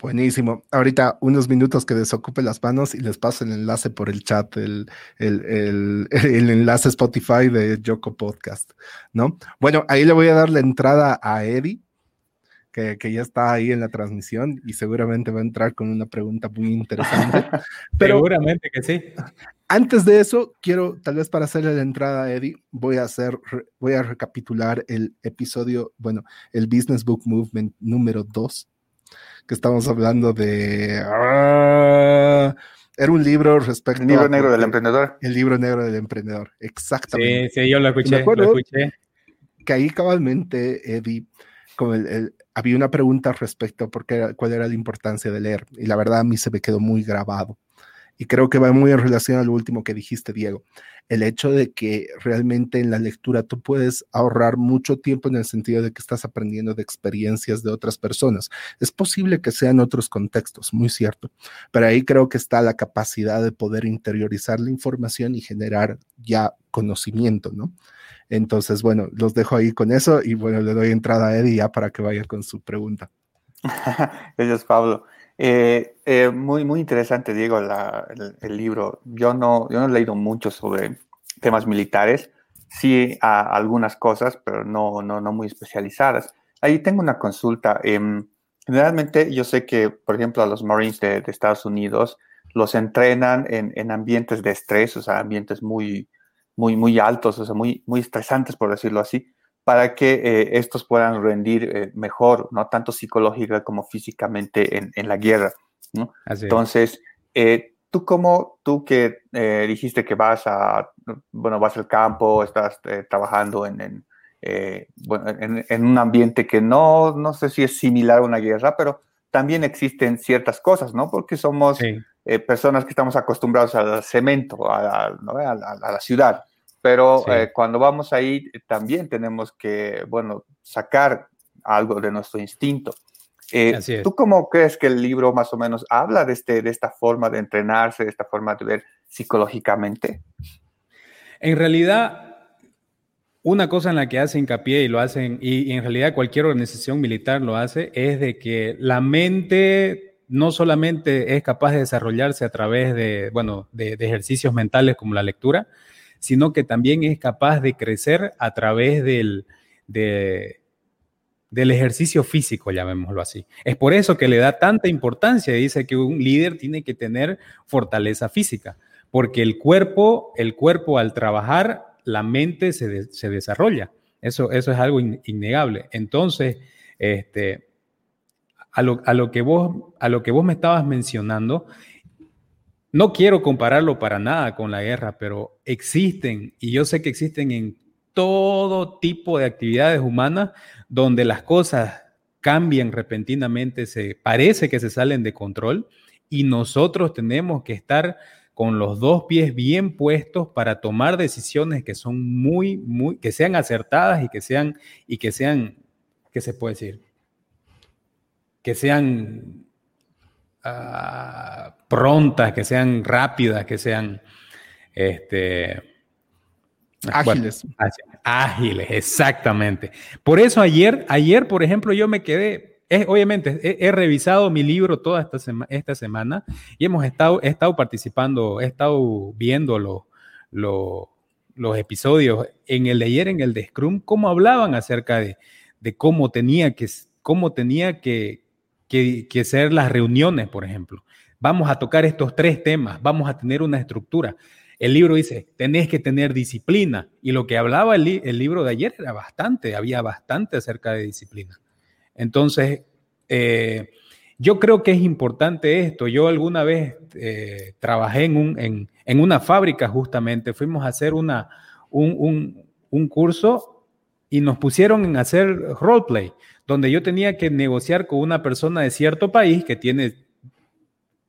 Buenísimo. Ahorita unos minutos que desocupe las manos y les paso el enlace por el chat, el, el, enlace Spotify de Yoko Podcast, ¿no? Bueno, ahí le voy a dar la entrada a Eddie que, ya está ahí en la transmisión y seguramente va a entrar con una pregunta muy interesante. Pero seguramente que sí. Antes de eso, quiero, tal vez para hacerle la entrada a Eddie, voy a hacer, voy a recapitular el episodio, bueno, el Business Book Movement número 2, que estamos hablando de... Ah, era un libro respecto... El libro negro del emprendedor. El libro negro del emprendedor, exactamente. Sí, sí, yo lo escuché. lo escuché. Que ahí cabalmente, Eddie, como el, había una pregunta respecto a por cuál era la importancia de leer. Y la verdad a mí se me quedó muy grabado. Y creo que va muy en relación a lo último que dijiste, Diego. El hecho de que realmente en la lectura tú puedes ahorrar mucho tiempo en el sentido de que estás aprendiendo de experiencias de otras personas. Es posible que sean otros contextos, muy cierto. Pero ahí creo que está la capacidad de poder interiorizar la información y generar ya conocimiento, ¿no? Entonces, bueno, los dejo ahí con eso y bueno, le doy entrada a Eddie ya para que vaya con su pregunta. Gracias, Pablo. Eh, eh, muy, muy interesante, Diego, el, libro. Yo no, yo no he leído mucho sobre temas militares, sí a, algunas cosas, pero no, no, no muy especializadas. Ahí tengo una consulta. Em, generalmente yo sé que, por ejemplo, a los Marines de, Estados Unidos los entrenan en, en, ambientes de estrés, o sea, ambientes muy, muy, muy altos, o sea, muy, muy estresantes, por decirlo así, para que eh, estos puedan rendir eh, mejor, no tanto psicológica como físicamente en, en la guerra. ¿no? Entonces, eh, tú como tú que dijiste que vas a, bueno, vas al campo, estás trabajando en, en, bueno, en, un ambiente que no, no sé si es similar a una guerra, pero también existen ciertas cosas, ¿no? Porque somos personas que estamos acostumbrados al cemento, a, a la ciudad. Pero eh, cuando vamos ahí también tenemos que, bueno, sacar algo de nuestro instinto. Eh, ¿Tú cómo crees que el libro más o menos habla de, este, de esta forma de entrenarse, de esta forma de ver psicológicamente? En realidad, una cosa en la que hace hincapié y lo hacen, y, en realidad cualquier organización militar lo hace, es de que la mente no solamente es capaz de desarrollarse a través de, bueno, de ejercicios mentales como la lectura, sino que también es capaz de crecer a través del, del ejercicio físico, llamémoslo así. Es por eso que le da tanta importancia, dice que un líder tiene que tener fortaleza física, porque el cuerpo, el cuerpo al trabajar, la mente se, desarrolla. Eso, eso es algo innegable. Entonces, este, a lo, a, lo que vos, a lo que vos me estabas mencionando, no quiero compararlo para nada con la guerra, pero existen, y yo sé que existen en todo tipo de actividades humanas donde las cosas cambian repentinamente, se parece que se salen de control y nosotros tenemos que estar con los dos pies bien puestos para tomar decisiones que son muy, muy, que sean acertadas y que sean, y que sean, ¿qué se puede decir? Que sean Ah, prontas, que sean rápidas, que sean este, ágiles. ágiles, exactamente. Por eso ayer, ayer, por ejemplo, yo me quedé, obviamente, he, revisado mi libro toda esta, esta semana y hemos estado, estado participando, he estado viendo los episodios en el de ayer, en el de Scrum, cómo hablaban acerca de, de cómo tenía que, cómo tenía que, que, ser las reuniones, por ejemplo. Vamos a tocar estos tres temas, vamos a tener una estructura. El libro dice, tenés que tener disciplina. Y lo que hablaba el, libro de ayer era bastante, había bastante acerca de disciplina. Entonces, eh, yo creo que es importante esto. Yo alguna vez eh, trabajé en, un, en, en, una fábrica justamente, fuimos a hacer un, un, curso y nos pusieron a hacer roleplay, donde yo tenía que negociar con una persona de cierto país que tiene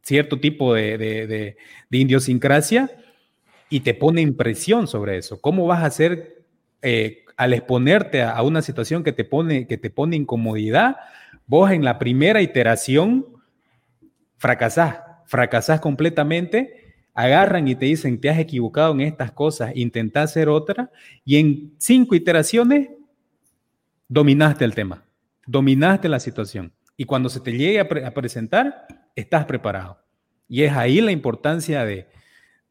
cierto tipo de, de, idiosincrasia y te pone impresión sobre eso. ¿Cómo vas a hacer eh, al exponerte a, a, una situación que te, pone, que te pone incomodidad? Vos en la primera iteración fracasás, fracasás completamente, agarran y te dicen, te has equivocado en estas cosas, intenta hacer otra, y en cinco iteraciones dominaste el tema, dominaste la situación. Y cuando se te llegue a, pre a presentar, estás preparado. Y es ahí la importancia de,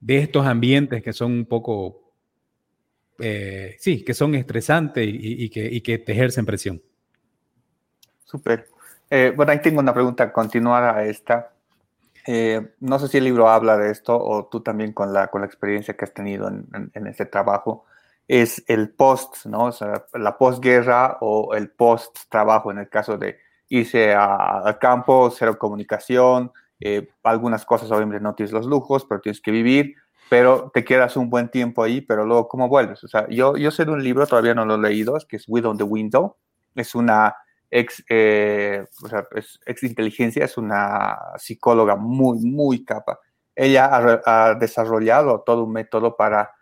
de estos ambientes que son un poco, eh, sí, que son estresantes y, y, que, y, que, te ejercen presión. Súper. Eh, bueno, ahí tengo una pregunta continuada a esta. Eh, no sé si el libro habla de esto o tú también con la, con la experiencia que has tenido en, en, en este trabajo. Es el post, ¿no? O sea, la postguerra o el post-trabajo en el caso de irse al campo, cero comunicación, eh, algunas cosas obviamente no tienes los lujos, pero tienes que vivir, pero te quedas un buen tiempo ahí, pero luego ¿cómo vuelves? O sea, yo, yo sé de un libro, todavía no lo he leído, que es With on the Window, es una ex, eh, o sea, es ex inteligencia, es una psicóloga muy, muy capa. Ella ha desarrollado todo un método para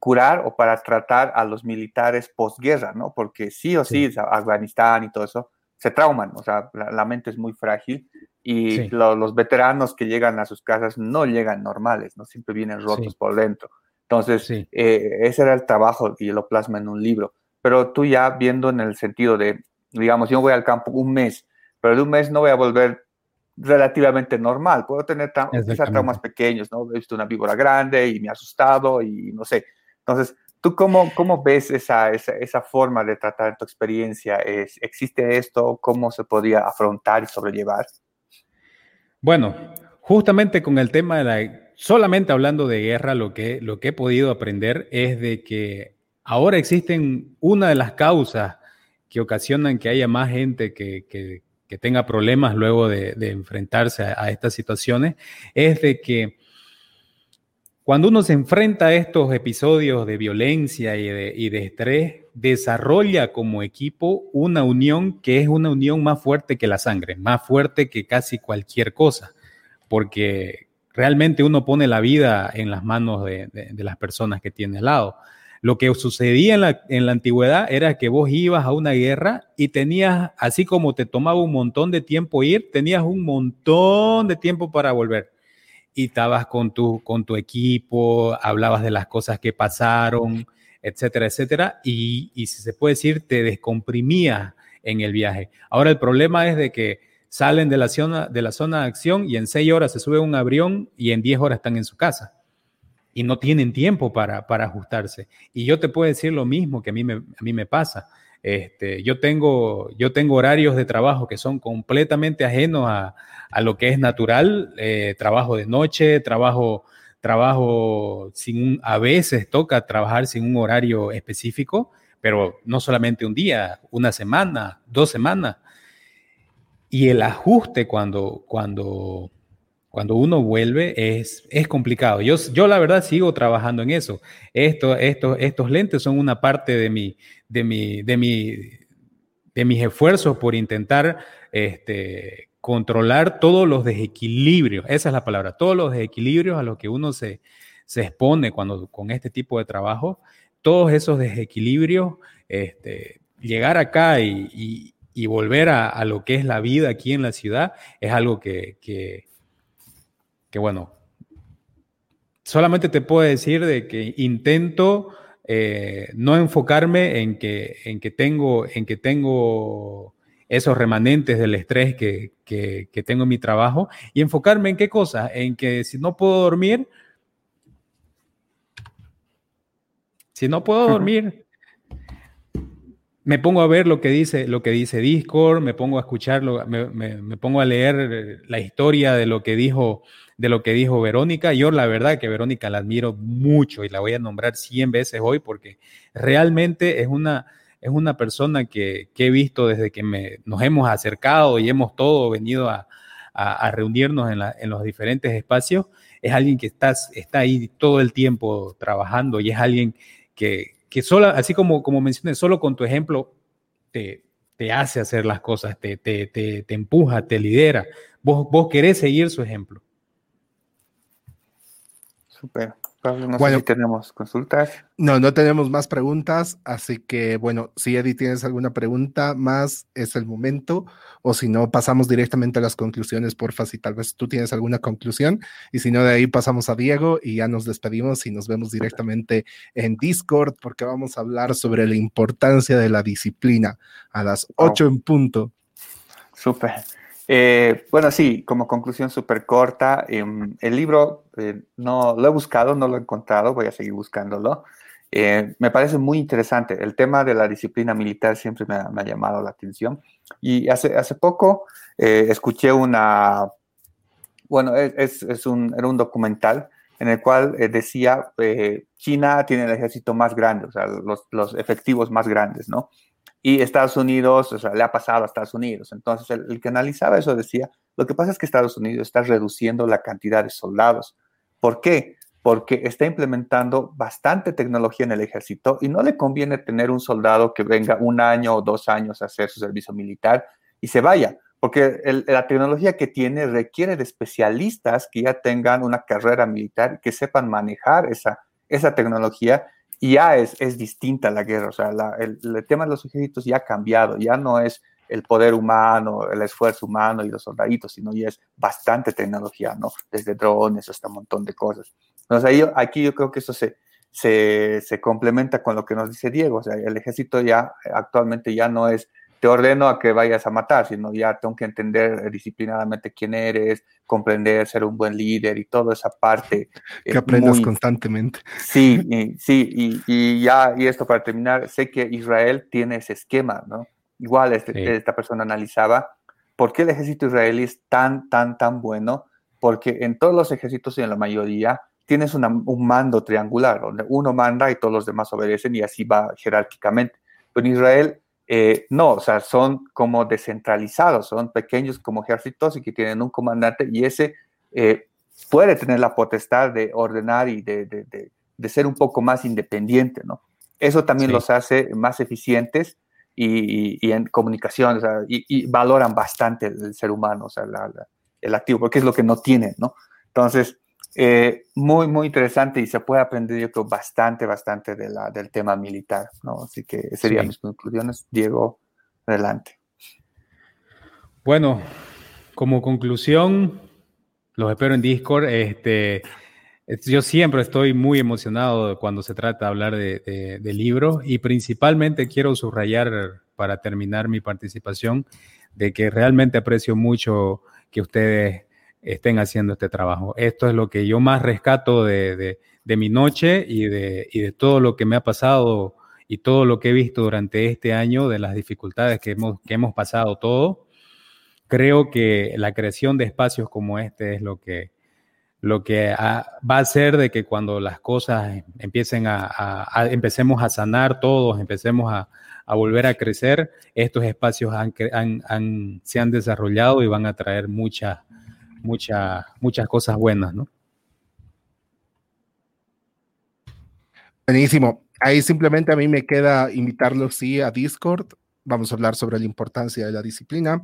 curar o para tratar a los militares posguerra, ¿no? Porque sí o sí, sí Afganistán y todo eso, se trauman, o sea, la, la mente es muy frágil y sí. lo, los veteranos que llegan a sus casas no llegan normales, no siempre vienen rotos sí. por dentro. Entonces, eh, ese era el trabajo y lo plasma en un libro. Pero tú ya viendo en el sentido de, digamos, yo voy al campo un mes, pero de un mes no voy a volver relativamente normal. Puedo tener tra traumas pequeños, ¿no? He visto una víbora grande y me ha asustado y no sé. Entonces, ¿tú cómo, cómo ves esa, esa, esa forma de tratar tu experiencia? ¿Es, ¿Existe esto? ¿Cómo se podría afrontar y sobrellevar? Bueno, justamente con el tema de la, solamente hablando de guerra, lo que, lo que he podido aprender es de que ahora existen una de las causas que ocasionan que haya más gente que, que, que tenga problemas luego de, de enfrentarse a, a, estas situaciones, es de que cuando uno se enfrenta a estos episodios de violencia y de, y de estrés, desarrolla como equipo una unión que es una unión más fuerte que la sangre, más fuerte que casi cualquier cosa, porque realmente uno pone la vida en las manos de, de, de las personas que tiene al lado. Lo que sucedía en la, en la, antigüedad era que vos ibas a una guerra y tenías, así como te tomaba un montón de tiempo ir, tenías un montón de tiempo para volver. Y estabas con tu, con tu equipo, hablabas de las cosas que pasaron, etcétera, etcétera, y, y si se puede decir, te descomprimía en el viaje. Ahora el problema es de que salen de la zona de, la zona de acción y en seis horas se sube un avión y en diez horas están en su casa y no tienen tiempo para, para ajustarse. Y yo te puedo decir lo mismo que a mí me, a mí me pasa. Este, yo, tengo, yo tengo horarios de trabajo que son completamente ajenos a, a lo que es natural. Eh, trabajo de noche, trabajo trabajo sin un, a veces toca trabajar sin un horario específico, pero no solamente un día, una semana, dos semanas. Y el ajuste cuando, cuando, cuando uno vuelve es, es complicado. Yo, yo la verdad sigo trabajando en eso. Esto, esto, estos lentes son una parte de, mi, de, mi, de, mi, de mis esfuerzos por intentar este, controlar todos los desequilibrios, esa es la palabra, todos los desequilibrios a los que uno se, se expone cuando con este tipo de trabajo, todos esos desequilibrios, este, llegar acá y, y, volver a, lo que es la vida aquí en la ciudad es algo que, que, que bueno, solamente te puedo decir de que intento eh, no enfocarme en que, en que tengo, en que tengo esos remanentes del estrés que, que, que, tengo en mi trabajo y enfocarme en qué cosa, en que si no puedo dormir, si no puedo dormir, me pongo a ver lo que dice, lo que dice Discord, me pongo a escucharlo, me, me, me, pongo a leer la historia de lo que dijo, de lo que dijo Verónica. Yo la verdad que Verónica la admiro mucho y la voy a nombrar 100 veces hoy porque realmente es una, es una persona que, que he visto desde que me, nos hemos acercado y hemos todo venido a, a, reunirnos en, en, los diferentes espacios, es alguien que está, está ahí todo el tiempo trabajando y es alguien que, que solo, así como, como mencioné, solo con tu ejemplo te, te hace hacer las cosas, te, te, te, te empuja, te lidera. Vos, vos querés seguir su ejemplo. Super no bueno, si tenemos consultas. No, no tenemos más preguntas, así que bueno, si Eddie tienes alguna pregunta más, es el momento, o si no, pasamos directamente a las conclusiones, porfa, si tal vez tú tienes alguna conclusión, y si no, de ahí pasamos a Diego y ya nos despedimos y nos vemos directamente en Discord, porque vamos a hablar sobre la importancia de la disciplina a las 8 en punto. Súper. Eh, bueno, sí, como conclusión súper corta, em, el libro eh, no lo he buscado, no lo he encontrado, voy a seguir buscándolo. Eh, me parece muy interesante. El tema de la disciplina militar siempre me ha, llamado la atención. Y hace, hace poco escuché una, bueno, es, es un, era un documental en el cual decía, China tiene el ejército más grande, o sea, los, los efectivos más grandes, ¿no? Y Estados Unidos, o sea, le ha pasado a Estados Unidos. Entonces, el, que analizaba eso decía, lo que pasa es que Estados Unidos está reduciendo la cantidad de soldados. ¿Por qué? Porque está implementando bastante tecnología en el ejército y no le conviene tener un soldado que venga un año o dos años a hacer su servicio militar y se vaya, porque la tecnología que tiene requiere de especialistas que ya tengan una carrera militar, que sepan manejar esa, esa tecnología ya es, es distinta la guerra, o sea, el, tema de los ejércitos ya ha cambiado, ya no es el poder humano, el esfuerzo humano y los soldaditos, sino ya es bastante tecnología, ¿no? Desde drones hasta un montón de cosas. Entonces, ahí, aquí yo creo que eso se, se, se complementa con lo que nos dice Diego, o sea, el ejército ya actualmente ya no es te ordeno a que vayas a matar, sino ya tengo que entender disciplinadamente quién eres, comprender, ser un buen líder y toda esa parte. Que aprendas constantemente. Sí, y, sí, y, ya, y esto para terminar, sé que Israel tiene ese esquema, ¿no? Igual este, esta persona analizaba por qué el ejército israelí es tan, tan, tan bueno, porque en todos los ejércitos y en la mayoría tienes un mando triangular, donde uno manda y todos los demás obedecen y así va jerárquicamente. Pero en Israel eh, no, o sea, son como descentralizados, son pequeños como ejércitos y que tienen un comandante y ese eh, puede tener la potestad de ordenar y de, ser un poco más independiente, ¿no? Eso también los hace más eficientes y, en comunicación, o sea, y, valoran bastante el, ser humano, o sea, el activo, porque es lo que no tienen, ¿no? Entonces, eh, muy, muy interesante y se puede aprender, yo creo, bastante, bastante de la, del tema militar, ¿no? Así que serían mis conclusiones. Diego, adelante. Bueno, como conclusión, los espero en Discord. Este, yo siempre estoy muy emocionado cuando se trata de hablar de, de libros y principalmente quiero subrayar para terminar mi participación de que realmente aprecio mucho que ustedes estén haciendo este trabajo. Esto es lo que yo más rescato de, mi noche y de, de, todo lo que me ha pasado y todo lo que he visto durante este año, de las dificultades que hemos, que hemos pasado todo. Creo que la creación de espacios como este es lo que, lo que va a hacer de que cuando las cosas empiecen a, empecemos a sanar todos, empecemos a, volver a crecer, estos espacios se han desarrollado y van a traer muchas muchas muchas cosas buenas, ¿no? Buenísimo. Ahí simplemente a mí me queda invitarlos, sí, a Discord. Vamos a hablar sobre la importancia de la disciplina,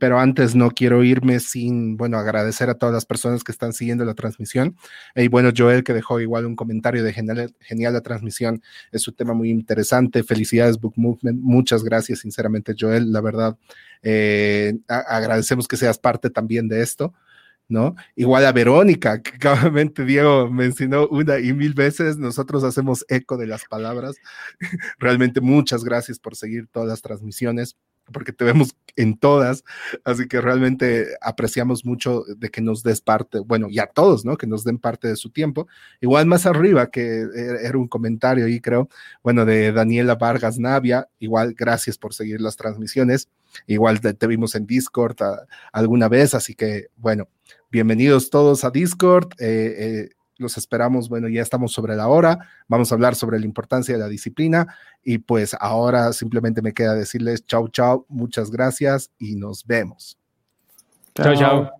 pero antes no quiero irme sin, bueno, agradecer a todas las personas que están siguiendo la transmisión. Y bueno, Joel que dejó igual un comentario de genial, genial la transmisión, es un tema muy interesante. Felicidades Book Movement, muchas gracias sinceramente Joel, la verdad eh, agradecemos que seas parte también de esto. ¿No? Igual a Verónica, que claramente Diego mencionó una y mil veces, nosotros hacemos eco de las palabras. Realmente muchas gracias por seguir todas las transmisiones, porque te vemos en todas, así que realmente apreciamos mucho de que nos des parte, bueno, y a todos, ¿no? Que nos den parte de su tiempo. Igual más arriba, que e-, era un comentario ahí, creo, bueno, de Daniela Vargas Navia, igual gracias por seguir las transmisiones. Igual te, vimos en Discord alguna vez, así que bueno, bienvenidos todos a Discord. Eh, eh, los esperamos, bueno, ya estamos sobre la hora, vamos a hablar sobre la importancia de la disciplina y pues ahora simplemente me queda decirles chau, chau, muchas gracias y nos vemos. Chao, chao.